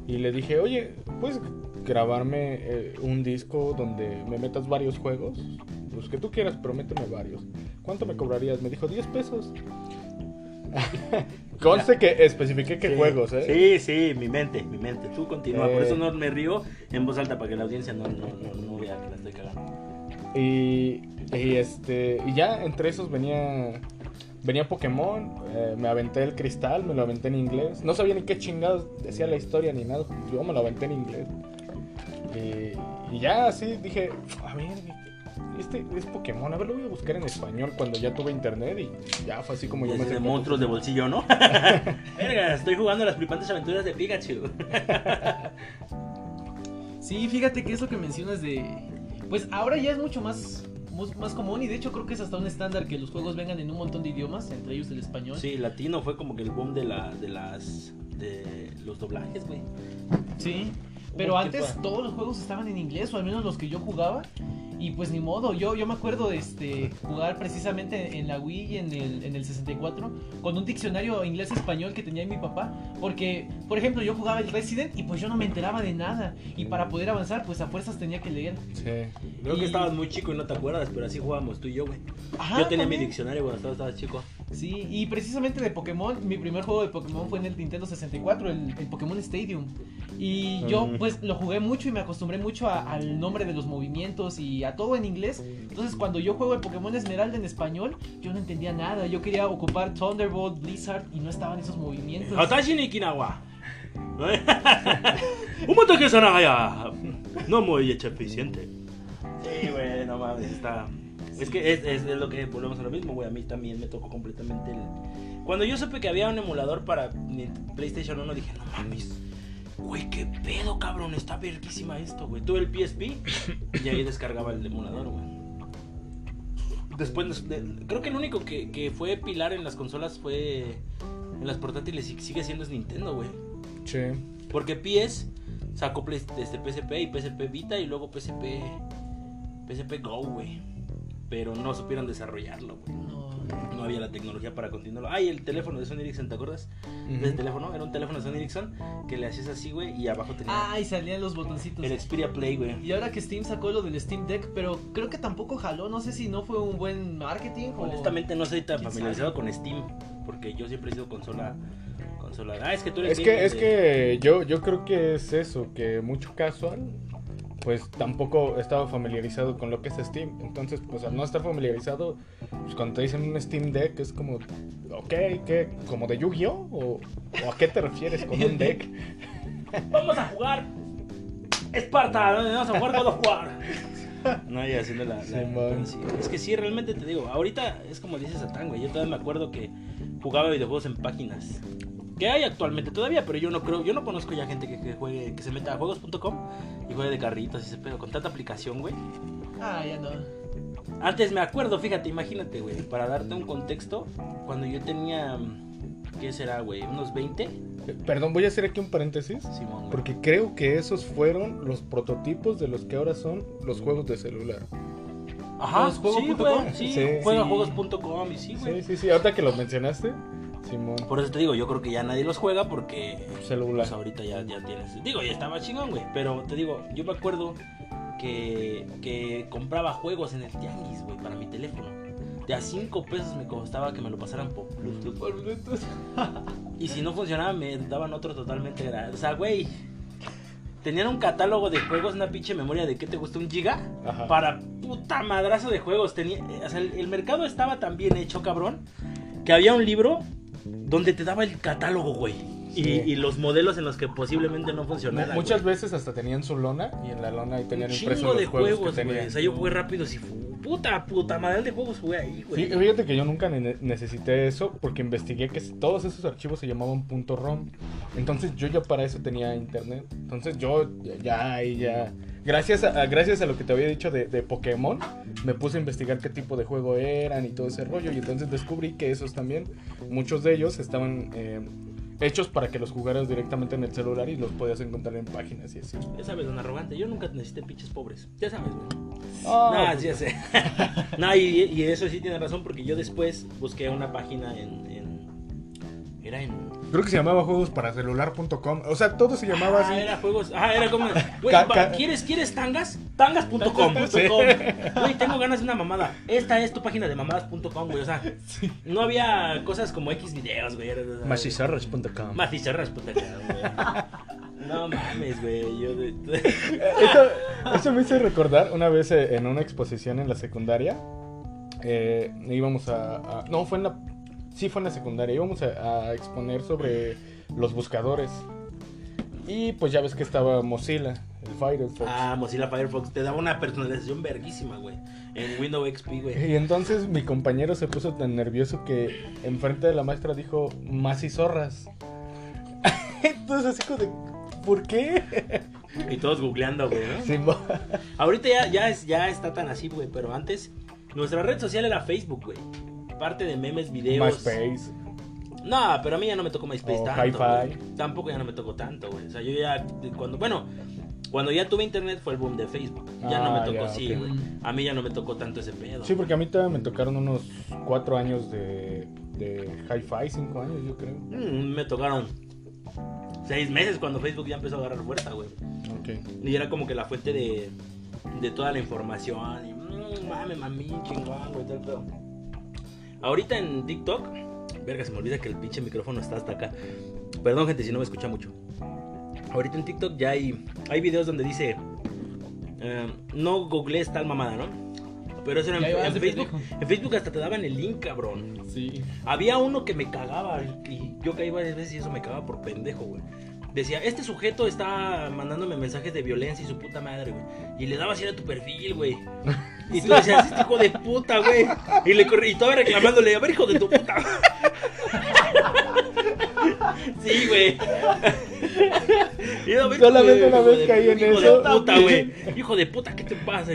y le dije, oye, ¿puedes grabarme eh, un disco donde me metas varios juegos? Los que tú quieras, pero méteme varios. ¿Cuánto me cobrarías? Me dijo 10 pesos. Conste que especifiqué qué Sí. juegos, ¿eh? Sí, sí, mi mente, mi mente. Tú continúa, Eh. por eso no me río en voz alta para que la audiencia no, no, no, no vea que la estoy cagando. Y, y, este y ya entre esos venía venía Pokémon, eh, me aventé el cristal, me lo aventé en inglés. No sabía ni qué chingados decía la historia ni nada. Yo me lo aventé en inglés. Y, y ya así dije, a ver, este es Pokémon, a ver, lo voy a buscar en español cuando ya tuve internet y ya fue así como yo me de a monstruos de bolsillo, ¿no? Verga, estoy jugando las flipantes aventuras de Pikachu. Sí, fíjate que eso que mencionas de... Pues ahora ya es mucho más, más común y de hecho creo que es hasta un estándar que los juegos vengan en un montón de idiomas, entre ellos el español. Sí, latino fue como que el boom de la de las de los doblajes, güey. Sí, pero antes todos los juegos estaban en inglés, o al menos los que yo jugaba. Y pues ni modo, yo, yo me acuerdo de este, jugar precisamente en la Wii y en el, en el 64 con un diccionario inglés-español que tenía mi papá. Porque, por ejemplo, yo jugaba el Resident y pues yo no me enteraba de nada. Y para poder avanzar, pues a fuerzas tenía que leer. Sí. Creo que Y- estabas muy chico y no te acuerdas, pero así jugábamos tú y yo, güey. Ajá, Yo tenía mi también. diccionario cuando estabas, estabas chico. Sí, y precisamente de Pokémon, mi primer juego de Pokémon fue en el Nintendo 64, el, el Pokémon Stadium. Y yo Mm. Pues lo jugué mucho y me acostumbré mucho a- al nombre de los movimientos y a todo en inglés. Entonces cuando yo juego el Pokémon Esmeralda en español, yo no entendía nada. Yo quería ocupar Thunderbolt, Blizzard y no estaban esos movimientos. Hatashi ni Kinawa. Un montón que No muy hecho eficiente. Sí, güey, no mames, está. Es que es, es, es lo que volvemos a lo mismo, güey. A mí también me tocó completamente el. Cuando yo supe que había un emulador para mi PlayStation 1, dije, no mames. Güey, qué pedo, cabrón. Está verguísima esto, güey. Tuve el PSP y ahí descargaba el emulador, güey. Después, de- creo que el único que, que fue pilar en las consolas fue. En las portátiles y sigue siendo es Nintendo, güey. Sí. Porque PS sacó este, PSP y PSP Vita y luego PSP. PSP Go, güey. Pero no supieron desarrollarlo, güey. No. No había la tecnología para continuarlo. Ay, el teléfono de Sony Ericsson, ¿te acuerdas? Ujú. teléfono, era un teléfono de Sony Ericsson que le hacías así, güey, y abajo tenía Ah, y salían los botoncitos. el Xperia Play, güey. Y ahora que Steam sacó lo del Steam Deck, pero creo que tampoco jaló, no sé si no fue un buen marketing o... Honestamente no soy tan ¿Quién familiarizado sabe? con Steam, porque yo siempre he sido consola. consola. Ah, es que tú eres Es que, es de- que yo, yo creo que es eso, que mucho casual, pues tampoco estaba familiarizado con lo que es Steam. Entonces, pues al no estar familiarizado, pues cuando te dicen un Steam Deck es como, ok, ¿qué? ¿Como de Yu-Gi-Oh? ¿O, o a qué te refieres con un deck? Vamos a jugar Esparta, vamos a jugar God of War. No, y haciendo la. la- sí. Es que sí, realmente te digo. Ahorita es como dice Satán, güey. Yo todavía me acuerdo que jugaba videojuegos en páginas. Que hay actualmente todavía, pero yo no creo. Yo no conozco ya gente que, que juegue. Que se meta a juegos.com y juegue de carritos y ese pedo. Con tanta aplicación, güey. Ah, ya no. Antes me acuerdo, fíjate, imagínate, güey. Para darte un contexto, cuando yo tenía. ¿Qué será, güey? ¿Unos 20? Eh, Perdón, voy a hacer aquí un paréntesis. Simón. Porque creo que esos fueron los prototipos de los que ahora son los juegos de celular. Ajá, sí, güey, sí, Sí. juega Sí. juegos.com y sí, güey. Sí, sí, sí. Ahorita que los mencionaste, Simón. Por eso te digo, yo creo que ya nadie los juega porque Celular. pues ahorita ya, ya tienes. Digo, ya estaba chingón, güey. Pero te digo, yo me acuerdo que, que compraba juegos en el tianguis, güey, para mi teléfono. De a 5 pesos me costaba que me lo pasaran por Bluetooth. Por Bluetooth. Y si no funcionaba, me daban otro totalmente gratis. O sea, güey. Tenían un catálogo de juegos, una pinche memoria de que te gusta un giga. Ajá. Para puta madrazo de juegos. Tenía, eh, o sea, el, el mercado estaba tan bien hecho, cabrón. Que había un libro donde te daba el catálogo, güey. Y, Sí. y los modelos en los que posiblemente no funcionaban. Muchas güey. veces hasta tenían su lona y en la lona ahí Un tenían impresos chingo los de juegos, juegos, que güey. O sea, yo jugué rápido. Si puta, puta madre de juegos jugué ahí, güey. Sí, fíjate que yo nunca ne- necesité eso porque investigué que todos esos archivos se llamaban .rom. Entonces yo ya para eso tenía internet. Entonces yo ya, ya ahí ya gracias a, gracias a lo que te había dicho de, de Pokémon, me puse a investigar qué tipo de juego eran y todo ese rollo y entonces descubrí que esos también muchos de ellos estaban eh, hechos para que los jugaras directamente en el celular y los podías encontrar en páginas y así. Ya sabes, don arrogante. Yo nunca necesité pinches pobres. Ya sabes, güey. Ah, no, sí, ya sé. no, y, y eso sí tiene razón porque yo después busqué una página en. en- era en. Creo que se llamaba juegosparecelular.com. O sea, todo se llamaba Ah, así. era juegos. Ah, era como. Güey, ¿quieres, ¿quieres tangas? Tangas.com. Sí. Güey, tengo ganas de una mamada. Esta es tu página de mamadas.com, güey. O sea, no había cosas como X videos, güey. Macizarras.com. Macizarras.com, güey. No mames, güey. Yo de- Eso, eso me hizo recordar una vez eh, en una exposición en la secundaria. eh, íbamos a, a- No, fue en la. Sí, fue en la secundaria. Íbamos a, a exponer sobre los buscadores. Y pues ya ves que estaba Mozilla, el Firefox. Ah, Mozilla Firefox te daba una personalización verguísima, güey. En Windows XP, güey. Y entonces mi compañero se puso tan nervioso que enfrente de la maestra dijo más y zorras. entonces así como de. ¿Por qué? Y todos googleando, güey, ¿no? Sí, Ahorita ya, ya, es, ya está tan así, güey, pero antes nuestra red social era Facebook, güey. Parte de memes, videos. MySpace. No, pero a mí ya no me tocó MySpace O tanto. Tampoco ya no me tocó tanto, güey. O sea, yo ya cuando bueno, cuando ya tuve internet fue el boom de Facebook. Ya no Ah, me tocó ya, así, güey. A mí ya no me tocó tanto ese pedo. Sí, porque a mí todavía me tocaron unos cuatro años de, de hi-fi, cinco años yo creo. Mm, me tocaron seis meses cuando Facebook ya empezó a agarrar fuerza, güey. Ok. Y era como que la fuente de, de toda la información. Y mmm, mame, mami, chingón, güey, tal pedo. Ahorita en TikTok, verga, se me olvida que el pinche micrófono está hasta acá. Perdón, gente, si no me escucha mucho. Ahorita en TikTok ya hay, hay videos donde dice: eh, No googlees tal mamada, ¿no? Pero eso era en, Facebook. En Facebook hasta te daban el link, cabrón. Sí. Había uno que me cagaba y y yo caí varias veces y eso me cagaba por pendejo, güey. Decía, este sujeto está mandándome mensajes de violencia y su puta madre, güey. Y le dabas ir a tu perfil, güey. Y tú decías, este hijo de puta, güey. Y le corrí, y estaba reclamándole, a ver, hijo de tu puta. Sí, güey. Solamente hijo una hijo vez caí en hijo eso. de puta, güey. Hijo de puta, ¿qué te pasa?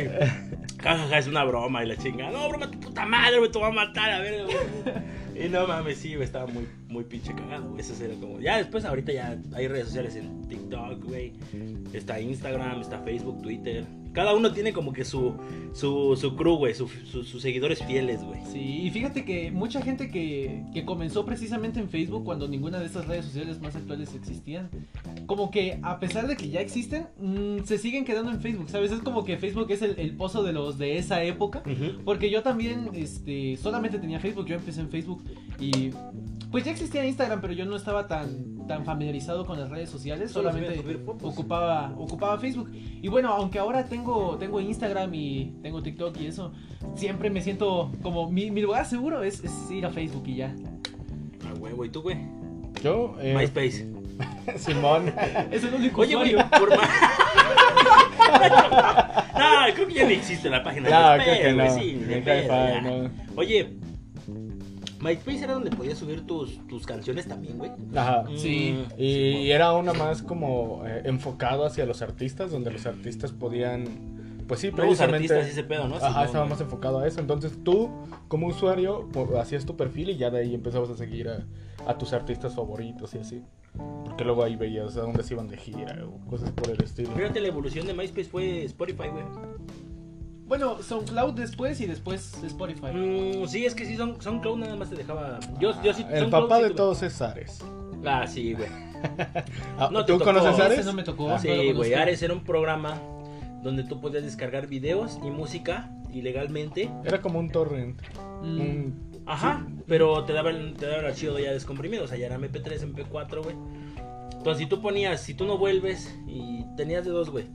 Jajaja, es una broma y la chingada. No, broma, tu puta madre, güey, te va a matar, a ver, güey. Y no mames, sí, güey, estaba muy, muy pinche cagado, güey. Eso era como. Ya después, ahorita ya hay redes sociales en TikTok, güey. Está Instagram, está Facebook, Twitter. Cada uno tiene como que su, su, su crew, güey, su- su- sus seguidores fieles, güey. Sí, y fíjate que mucha gente que, que comenzó precisamente en Facebook cuando ninguna de estas redes sociales más actuales existían, como que a pesar de que ya existen, mm, se siguen quedando en Facebook, ¿sabes? Es como que Facebook es el, el pozo de los de esa época. Porque yo también, este, solamente tenía Facebook, yo empecé en Facebook y pues ya existía Instagram, pero yo no estaba tan, tan familiarizado con las redes sociales, solamente ocupaba, ocupaba Facebook. Y bueno, aunque ahora tengo, tengo Instagram y tengo TikTok y eso, siempre me siento como mi, mi lugar seguro es, es ir a Facebook y ya. Ah, güey, güey, tú, güey. Yo, eh, MySpace. Simón. Es el único Oye, güey, por más. no, creo que ya ni existe la página No, de creo que güey, no. sí, de pedo, no. Oye, MySpace era donde podías subir tus, tus canciones también, güey. Ajá. Sí. Mm, Y era una más como eh, enfocado hacia los artistas, donde los artistas podían, pues sí, precisamente. artistas y ese pedo, ¿no? Ajá, estaba más enfocado a eso. Entonces tú, como usuario, hacías tu perfil y ya de ahí empezabas a seguir a, a tus artistas favoritos y así. Porque luego ahí veías a dónde se iban de gira o cosas por el estilo. Fíjate, la evolución de MySpace fue Spotify, güey. Bueno, SoundCloud después y después Spotify. Mm, sí, es que sí, Son- SoundCloud nada más te dejaba. Yo, yo sí. El papá sí de tuve. todos es Ares. Ah, sí, güey. Ah, No te ¿Tú tocó. conoces Ares? Ese no me tocó. Ah, Sí, güey. Ares era un programa donde tú podías descargar videos y música ilegalmente. Era como un torrent. Mm, Un- Ajá, pero te daba, el, te daba el archivo ya descomprimido, o sea, ya era MP3, MP4, güey. Entonces, si tú ponías, si tú no vuelves, y tenías de dos, güey.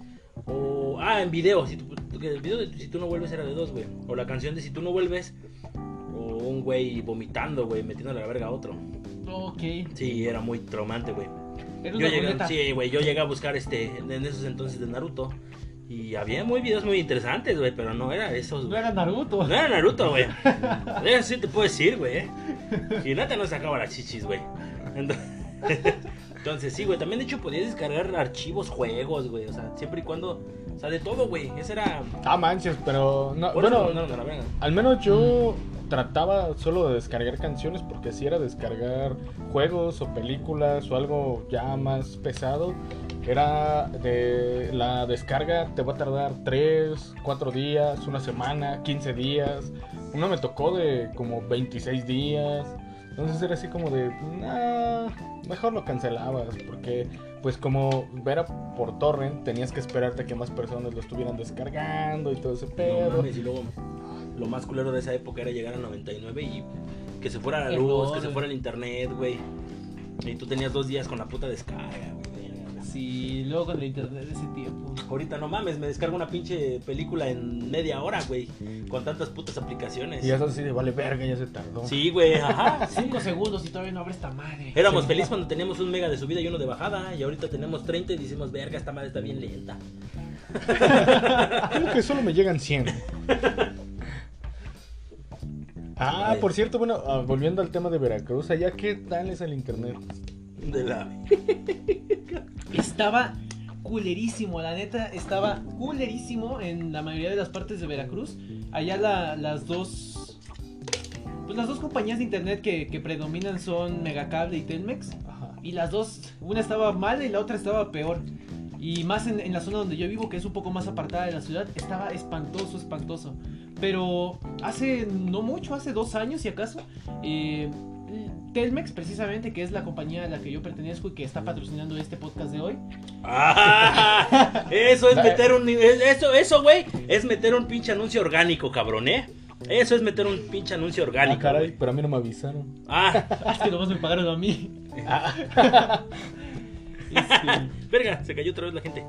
O, ah, en video, si tú, el video de si tú no vuelves era de dos, güey. O la canción de si tú no vuelves, o un güey vomitando, güey, metiéndole la verga a otro. ok. Sí, era muy traumante, güey. Yo llegué, sí, güey, yo llegué a buscar este, en esos entonces de Naruto. Y había muy videos muy interesantes, güey, pero no era esos, No güey. era Naruto. No era Naruto, güey. Eso sí te puedo decir, güey. eh. Y neta no sacaba las chichis, güey. Entonces, entonces, sí, güey. También, de hecho, podías descargar archivos, juegos, güey. O sea, siempre y cuando. O sea, de todo, güey. Ese era. Ah, manches, pero. No, Por bueno, a la verga. al menos yo trataba solo de descargar canciones porque si era descargar juegos o películas o algo ya más pesado, era de la descarga te va a tardar 3, 4 días, una semana, 15 días. Uno me tocó de como 26 días. Entonces era así como de, nah, mejor lo cancelabas porque pues como era por torrent tenías que esperarte a que más personas lo estuvieran descargando y todo ese No pedo. mames, y luego. Lo más culero de esa época era llegar a 99 y que se fuera la luz, que se fuera el internet, güey. Y tú tenías dos días con la puta descarga, güey. Sí, luego con el internet de ese tiempo. Ahorita no mames, me descargo una pinche película en media hora, güey. Con tantas putas aplicaciones. Y eso así de vale verga, ya se tardó. Sí, güey, ajá. Cinco segundos y todavía no abre esta madre. Éramos felices cuando teníamos un mega de subida y uno de bajada. Y ahorita tenemos 30 y decimos, verga, esta madre está bien lenta. Creo que solo me llegan 100. Ah, por cierto, bueno, ah, volviendo al tema de Veracruz, allá qué tal es el internet. De la. Estaba culerísimo, la neta, estaba culerísimo en la mayoría de las partes de Veracruz. Allá la- las dos... Pues las dos compañías de internet que, que predominan son Megacable y Telmex. Ajá. Y las dos, una estaba mal y la otra estaba peor. Y más en, en la zona donde yo vivo, que es un poco más apartada de la ciudad, estaba espantoso, espantoso. Pero hace no mucho, hace dos años si acaso, eh, Telmex precisamente, que es la compañía a la que yo pertenezco y que está patrocinando este podcast de hoy, Ah, eso es meter un. es- Eso, eso, güey, es meter un pinche anuncio orgánico, cabrón, ¿eh? Eso es meter un pinche anuncio Ah, orgánico. caray, güey. pero a mí no me avisaron. Ah, Ah, es que nomás me pagaron a mí. este, verga, se cayó otra vez la gente.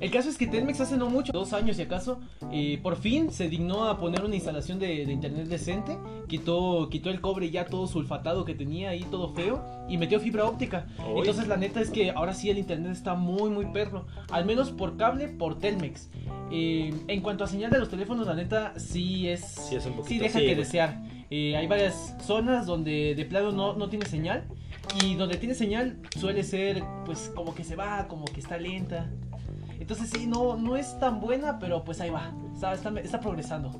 El caso es que Telmex hace no mucho, dos años si acaso, eh, por fin se dignó a poner una instalación de, de internet decente, quitó, quitó el cobre ya todo sulfatado que tenía ahí, todo feo, y metió fibra óptica. Entonces la neta es que ahora sí el internet está muy muy perro, al menos por cable, por Telmex. Eh, en cuanto a señal de los teléfonos, la neta sí es... Sí, es un poquito. Sí, deja sí, que desear. Eh, hay varias zonas donde de plano no, no tiene señal. Y donde tiene señal suele ser, pues, como que se va, como que está lenta. Entonces sí, no, no es tan buena, pero pues ahí va. Está, está, está progresando.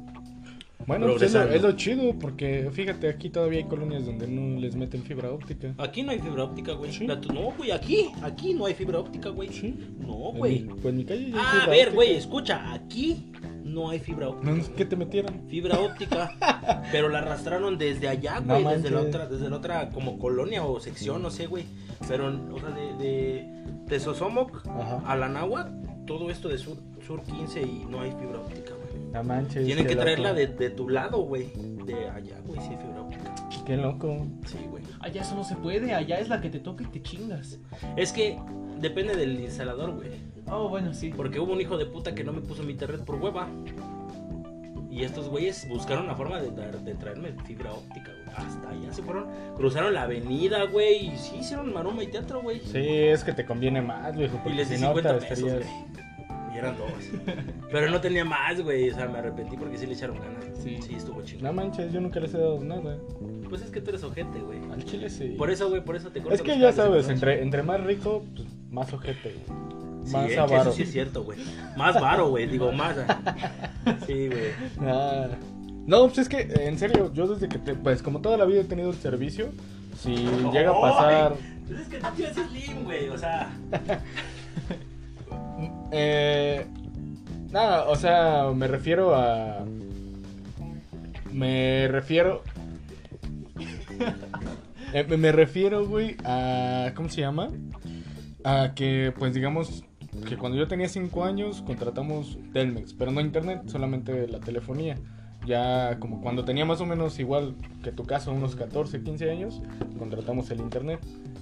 Bueno, pues es, lo, Progresando. es lo chido, porque fíjate, aquí todavía hay colonias donde no les meten fibra óptica. Aquí no hay fibra óptica, güey. Sí. La tu- No, güey, aquí, aquí no hay fibra óptica, güey. Sí. No, En güey. mi- Pues en mi calle ya hay Ah, fibra a ver, óptica. güey, escucha, aquí no hay fibra óptica. Qué te metieron. Fibra óptica, pero la arrastraron desde allá, No güey, desde la otra, desde la otra como colonia o sección, no sé, güey. Pero, o sea, de, de, de Sosomoc Ajá. a la Náhuac, todo esto de sur, sur 15 y no hay fibra óptica, güey. No manches. Tienen que traerla de, de tu lado, güey. De allá, güey, sí fibra óptica. Qué loco. Sí, güey. Allá eso no se puede, allá es la que te toca y te chingas. Es que depende del instalador, güey. Oh, bueno, sí. Porque hubo un hijo de puta que no me puso mi internet por hueva. Y estos güeyes buscaron la forma de, traerme fibra óptica, güey. Hasta allá se fueron. Cruzaron la avenida, güey. Y sí hicieron maroma y teatro, güey. Sí, es que te conviene más, viejo. Y les di si no, 50 te pesos, estarías. güey. Y eran dos. Pero no tenía más, güey. O sea, me arrepentí porque sí le echaron ganas. Sí. Sí, estuvo chido. No manches, yo nunca les he dado nada. Pues es que tú eres ojete, güey. Al chile sí. Por eso, güey, por eso te corto Es que ya sabes, entre, entre más rico, pues, más ojete, güey. Sí, Más eh, que avaro. eso sí es cierto, güey. Más varo, güey. Digo, más. Sí, güey. Ah. No, pues es que, en serio, yo desde que, te, pues como toda la vida he tenido el servicio, si llega a pasar... Pues es que tú tienes slim, güey. O sea, Eh, nada, o sea, me refiero a... Me refiero... Eh, me refiero, güey, a... ¿Cómo se llama? A que, pues digamos, que cuando yo tenía 5 años contratamos Telmex, pero no internet, solamente la telefonía. Ya como cuando tenía más o menos igual que tu caso, unos 14, 15 años, contratamos el internet.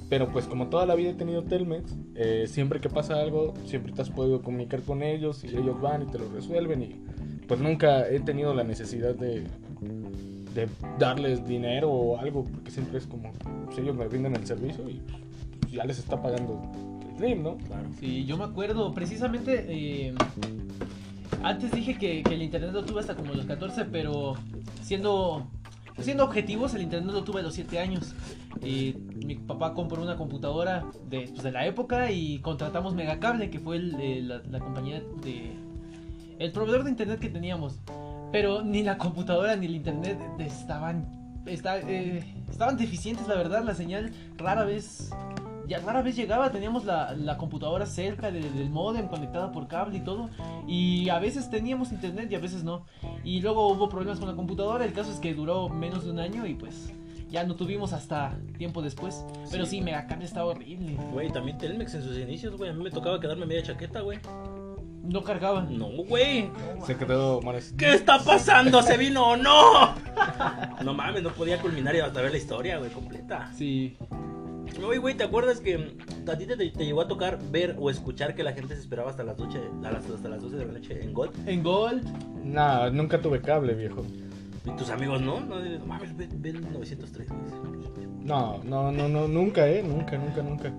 Pero pues como toda la vida he tenido Telmex, eh, siempre que pasa algo, siempre te has podido comunicar con ellos y ellos van y te lo resuelven y pues nunca he tenido la necesidad de, de darles dinero o algo, porque siempre es como, pues ellos me brinden el servicio y pues, ya les está pagando Sí, yo me acuerdo, precisamente, eh, antes dije que, que el internet lo tuve hasta como los 14, pero siendo, siendo objetivos, el internet lo tuve a los 7 años. Eh, mi papá compró una computadora de, pues, de la época y contratamos Megacable, que fue el, eh, la, la compañía de... El proveedor de internet que teníamos. Pero ni la computadora ni el internet estaban... está- eh, estaban deficientes, la verdad, la señal rara vez ya rara vez llegaba, teníamos la, la computadora cerca de- del modem conectada por cable y todo. Y a veces teníamos internet y a veces no. Y luego hubo problemas con la computadora. El caso es que duró menos de un año y pues ya no tuvimos hasta tiempo después. Pero sí, Sí. Megacable estaba horrible. Güey, también Telmex en sus inicios, güey. A mí me tocaba quedarme media chaqueta, güey. No cargaba. No, güey. Se quedó Mares. ¿Qué está pasando? ¿Se vino o no? No mames, no podía culminar y hasta ver la historia, güey, completa. Sí. Oye, güey, ¿te acuerdas que a ti te, te llegó a tocar ver o escuchar que la gente se esperaba hasta las, noche, a las, hasta las 12 de la noche en Gold? En Gold. Nah, nunca tuve cable, viejo. ¿Y tus amigos no? No, no mames, ven, ven 903, güey. No, no, no, no, nunca, eh, nunca, nunca, nunca.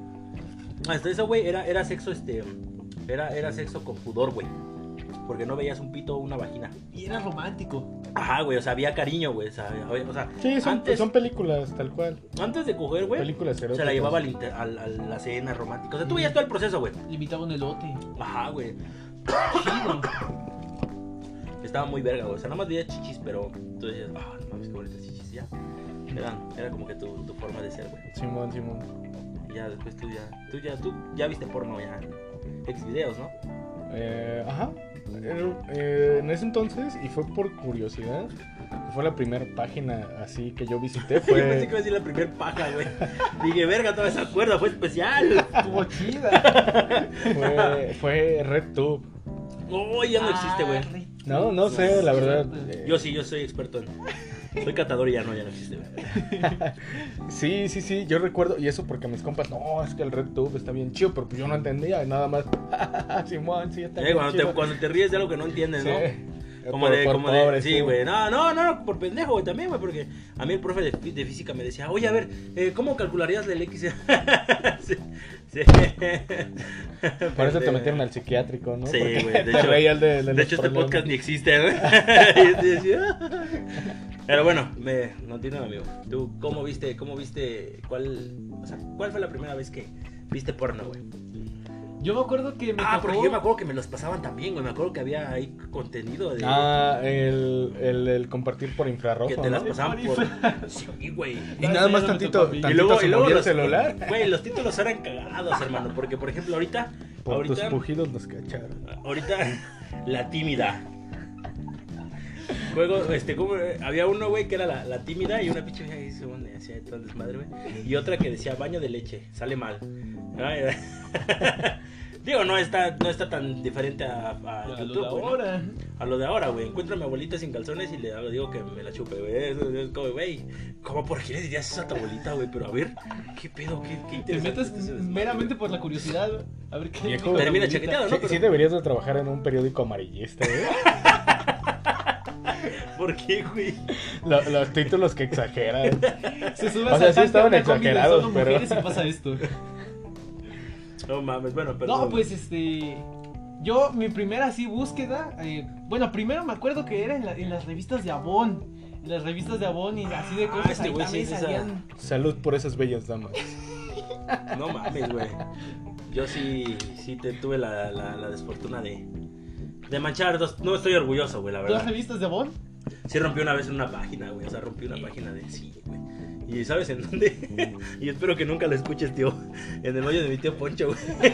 Hasta eso, güey, era, era sexo, este... Era, era sexo con pudor, güey. Porque no veías un pito o una vagina. Y era romántico. Ajá, güey, o sea, había cariño, güey. O sea, había- o sea, Sí, son, antes, son películas, tal cual. antes de coger, güey, Películas se eróticas. la llevaba al inter- al- a la cena romántica. O sea, tú veías todo el proceso, güey. Le invitaba un elote. Ajá, güey. Chido. Estaba muy verga, güey. O sea, nada más veía chichis, pero tú decías, ah, no mames, qué bonitas chichis, ya. Era, era como que tu, tu forma de ser, güey. Simón, Simón. Y ya después tú ya, tú ya, tú ya viste porno ya. Ex videos, ¿no? Eh, ajá. Eh, en ese entonces, y fue por curiosidad, fue la primera página así que yo visité. Yo pensé que Fue, iba a decir la primer paja, güey. Dije, verga, toda esa cuerda fue especial. Estuvo chida. fue, fue RedTube. Oh, ya no existe, güey. Ah, No, no sé, la verdad. eh, Yo sí, yo soy experto en. Soy catador y ya no, ya no existe. Sí, sí, sí, yo recuerdo, y eso porque mis compas, no, es que el RedTube está bien chido, pero pues yo no entendía, nada más. Simón, sí, está bien cuando, te, chido. cuando te ríes de algo que no entiendes, ¿no? Sí. Como Por- de, por como de, sí, güey, no, no, no, por pendejo, güey, también, güey, porque a mí el profe de, fí- de física me decía, oye, a ver, eh, ¿cómo calcularías el X? sí, sí. Por eso te metieron al psiquiátrico, ¿no? Sí, güey, de hecho- de, hecho, este podcast ni existe, güey. Pero bueno, me, no entiendo, amigo. ¿Tú cómo viste, cómo viste, cuál, o sea, cuál fue la primera vez que viste porno, güey? Yo me acuerdo que me Ah, tocó... porque yo me acuerdo que me los pasaban también, güey. Me acuerdo que había ahí contenido de... Ah, el, el, el compartir por infrarrojo, que te las ¿no? pasaban Por por... Sí, güey. Y nada más tantito, tantito Y luego, se y luego los, el celular. Güey, los títulos eran cagados, hermano. Porque, por ejemplo, ahorita... Por tus ahorita, pujidos nos cacharon. ahorita, la tímida. Juego, este, como, había uno, güey, que era la, la tímida y una pinche vieja ahí según hacía todo el desmadre, güey. Y otra que decía baño de leche, sale mal. Ay, Digo, no está, no está tan diferente a, a A lo YouTube, de güey, ¿no? ahora. A lo de ahora, güey. Encuentro a mi abuelita sin calzones y le hago- digo que me la chupe, güey. Es como, güey, ¿cómo por qué le dirías eso a tu abuelita, güey? Pero a ver, ¿qué pedo? ¿Qué, qué Te interesante metes meramente por la curiosidad. A ver qué. Termina chaqueteado, Sí, ¿no? Pero- sí deberías de trabajar en un periódico amarillista, ¿eh? ¿Por qué, güey? Lo- los títulos que exageran. Se sube O sea, sí estaban exagerados, solo pero- mujeres y pasa esto. No mames, bueno, pero. No, pues este. Yo, mi primera así búsqueda, eh, bueno, primero me acuerdo que era en, la- en las revistas de Avon. En las revistas de Avon y así de Ah, cosas. este ahí güey también sí es esa- salían. Salud por esas bellas damas. No mames, güey. Yo sí, sí te tuve la, la, la desfortuna de, de manchar dos. No estoy orgulloso, güey, la ¿Dos verdad. revistas de Avon? Sí rompí una vez en una página, güey. O sea, rompí una página de sí, güey. ¿Y sabes en dónde? y espero que nunca lo escuches, tío. En el hoyo de mi tío Poncho, güey.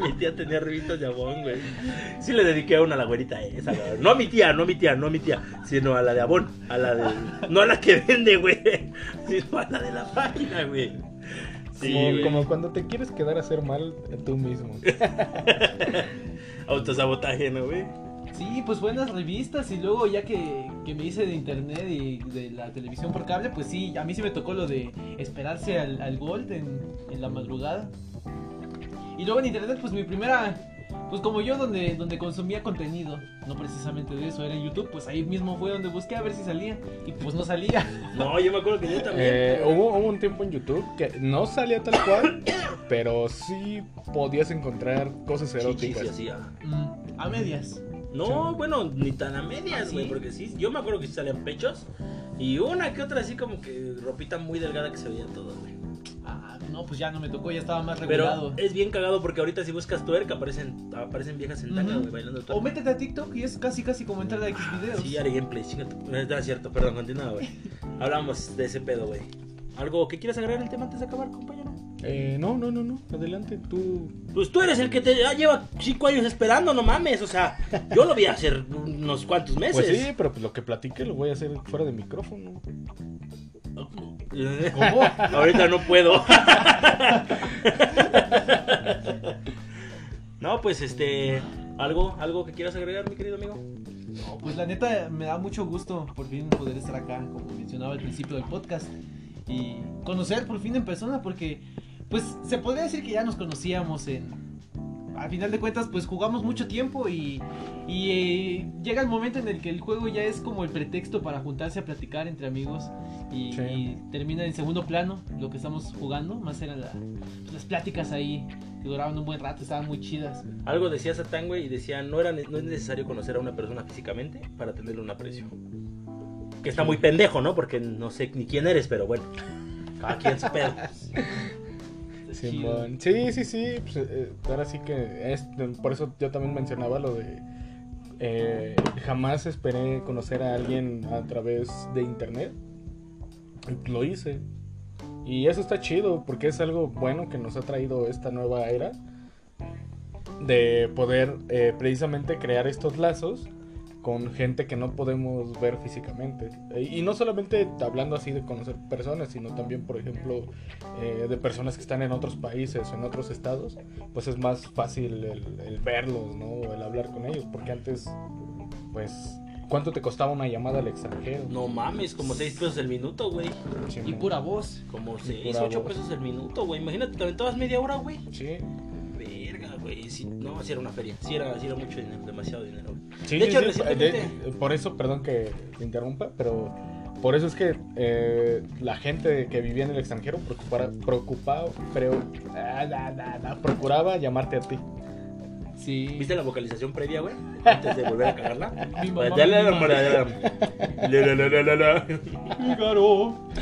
mi tía tenía revistas de Avon, güey. Sí le dediqué una a la güerita esa, güey. No a mi tía, no a mi tía, no a mi tía. Sino a la de Avon. A la de... No a la que vende, güey. Sino a la de la página, güey. Sí, como, güey. como cuando te quieres quedar a hacer mal tú mismo. Autosabotaje, ¿no, güey? Sí, pues buenas revistas y luego ya que, que me hice de internet y de la televisión por cable, pues sí, a mí sí me tocó lo de esperarse al, al Gold en, en la madrugada. Y luego en internet, pues mi primera, pues como yo donde, donde consumía contenido, no precisamente de eso, era en YouTube, pues ahí mismo fue donde busqué a ver si salía y pues no salía. No, yo me acuerdo que yo también. Eh, hubo, hubo un tiempo en YouTube que no salía tal cual, pero sí podías encontrar cosas Chichis eróticas. así, ah. Mm, a medias. No, bueno, ni tan a medias, ¿Ah, güey, sí? porque sí, yo me acuerdo que sí salían pechos y una que otra así como que ropita muy delgada que se veía todo, güey. Ah, no, pues ya no me tocó, ya estaba más Pero regulado. es bien cagado porque ahorita si buscas twerk aparecen, aparecen viejas en tanga, güey, bailando O twerk. métete a TikTok y es casi casi como entrar a X videos. Sí, haré gameplay, chinga tu- No, es cierto, perdón, continúa, güey. Hablamos de ese pedo, güey. ¿Algo que quieras agregar al tema antes de acabar, compañero? Eh, no, no, no, no. Adelante, tú. Pues tú eres el que te ya lleva cinco años esperando, no mames. O sea, yo lo vi hacer unos cuantos meses. Pues sí, pero pues lo que platique lo voy a hacer fuera de micrófono. ¿Cómo? Ahorita no puedo. no, pues este. ¿Algo, algo que quieras agregar, mi querido amigo? No, pues la neta me da mucho gusto por fin poder estar acá, como mencionaba al principio del podcast, y conocer por fin en persona, porque pues se podría decir que ya nos conocíamos en... Al final de cuentas, pues jugamos mucho tiempo y, y eh, llega el momento en el que el juego ya es como el pretexto para juntarse a platicar entre amigos y, Sí. y termina en segundo plano lo que estamos jugando, más eran la- pues, las pláticas ahí que duraban un buen rato, estaban muy chidas. Algo decía Satán, güey, y decía: no, era, ne- no es necesario conocer a una persona físicamente para tenerle un aprecio. Que está muy pendejo, ¿no? Porque no sé ni quién eres, pero bueno. Cada quien su pedo. Simón. Sí, sí, sí. Pues, eh, ahora sí que es, por eso yo también mencionaba lo de eh, jamás esperé conocer a alguien a través de internet. Lo hice. Y eso está chido porque es algo bueno que nos ha traído esta nueva era de poder eh, precisamente crear estos lazos con gente que no podemos ver físicamente. Eh, Y no solamente hablando así de conocer personas, sino también, por ejemplo, eh, de personas que están en otros países o en otros estados, pues es más fácil el, el verlos, ¿no? O el hablar con ellos, porque antes, pues, ¿cuánto te costaba una llamada al extranjero? No mames, como 6 pesos el minuto, güey. Y Simón. pura voz. Como 6, pura 8 voz. pesos el minuto, güey. Imagínate, te aventabas media hora, güey. Sí. Güey. Sí, no, sí era una feria. Sí era, sí era mucho dinero, demasiado dinero. Sí, De hecho, sí, recientemente- de- por eso, perdón que te interrumpa, pero por eso es que eh, la gente que vivía en el extranjero preocupara, preocupaba, preo- ah, da, da, da, procuraba llamarte a ti. Sí. ¿Viste la vocalización previa, güey? Antes de volver a cagarla. Mi mamá.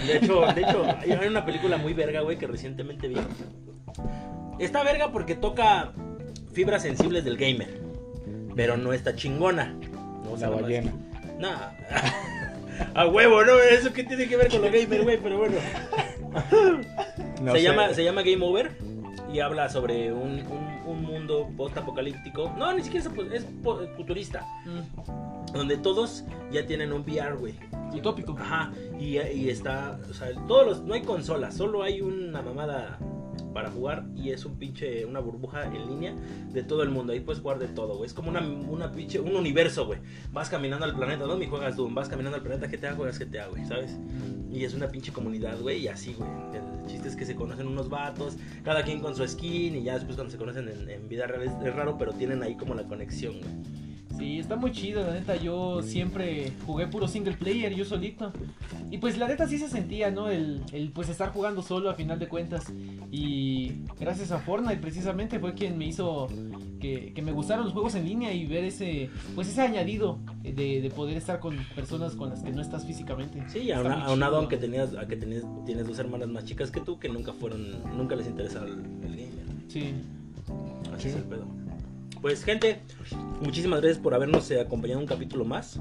De hecho, de hecho, hay hay una película muy verga, güey, que recientemente vi. Está verga porque toca fibras sensibles del gamer. Pero no está chingona. No, La ballena. Nah. A huevo, ¿no? Eso que tiene que ver con lo gamer, güey, pero bueno. No se, sé. llama, se llama Game Over y habla sobre un, un- un mundo post-apocalíptico. No, ni siquiera es, es futurista. Mm, Donde todos ya tienen un VR, güey. Utópico. Ajá, y, y está, o sea, todos los, no hay consolas, solo hay una mamada para jugar y es un pinche, una burbuja en línea de todo el mundo, ahí puedes jugar de todo, güey, es como una, una pinche, un universo, güey, vas caminando al planeta, ¿no? Mi juegas Doom, vas caminando al planeta, GTA, juegas GTA, güey, ¿sabes? Y es una pinche comunidad, güey, y así, güey, el chiste es que se conocen unos vatos, cada quien con su skin y ya después cuando se conocen en, en vida real es, es raro, pero tienen ahí como la conexión, güey. Sí, está muy chido, la neta. Yo siempre jugué puro single player, yo solito. Y pues la neta sí se sentía, ¿no? El, el pues estar jugando solo a final de cuentas. Y gracias a Fortnite precisamente fue quien me hizo que, que me gustaron los juegos en línea y ver ese, pues ese añadido de, de poder estar con personas con las que no estás físicamente. Sí, Está muy aunado a que tenías, a que tenías, tienes dos hermanas más chicas que tú que nunca fueron, nunca les interesaba el, el. Sí. Así Sí. es el pedo. Pues gente, muchísimas gracias por habernos eh, acompañado un capítulo más.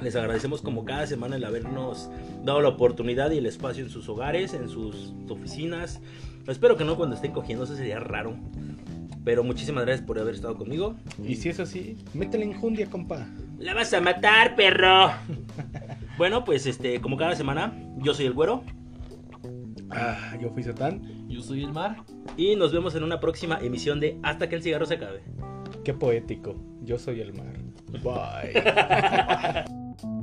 Les agradecemos como cada semana el habernos dado la oportunidad y el espacio en sus hogares, en sus oficinas. Espero que no cuando estén cogiendo, eso sería raro. Pero muchísimas gracias por haber estado conmigo. Y si es así, métele injundia, compa. La vas a matar, perro. bueno, pues este, como cada semana, yo soy el güero. Ah, yo fui Satán. Yo soy el mar. Y nos vemos en una próxima emisión de Hasta que el cigarro se acabe. Qué poético. Yo soy el mar. Bye.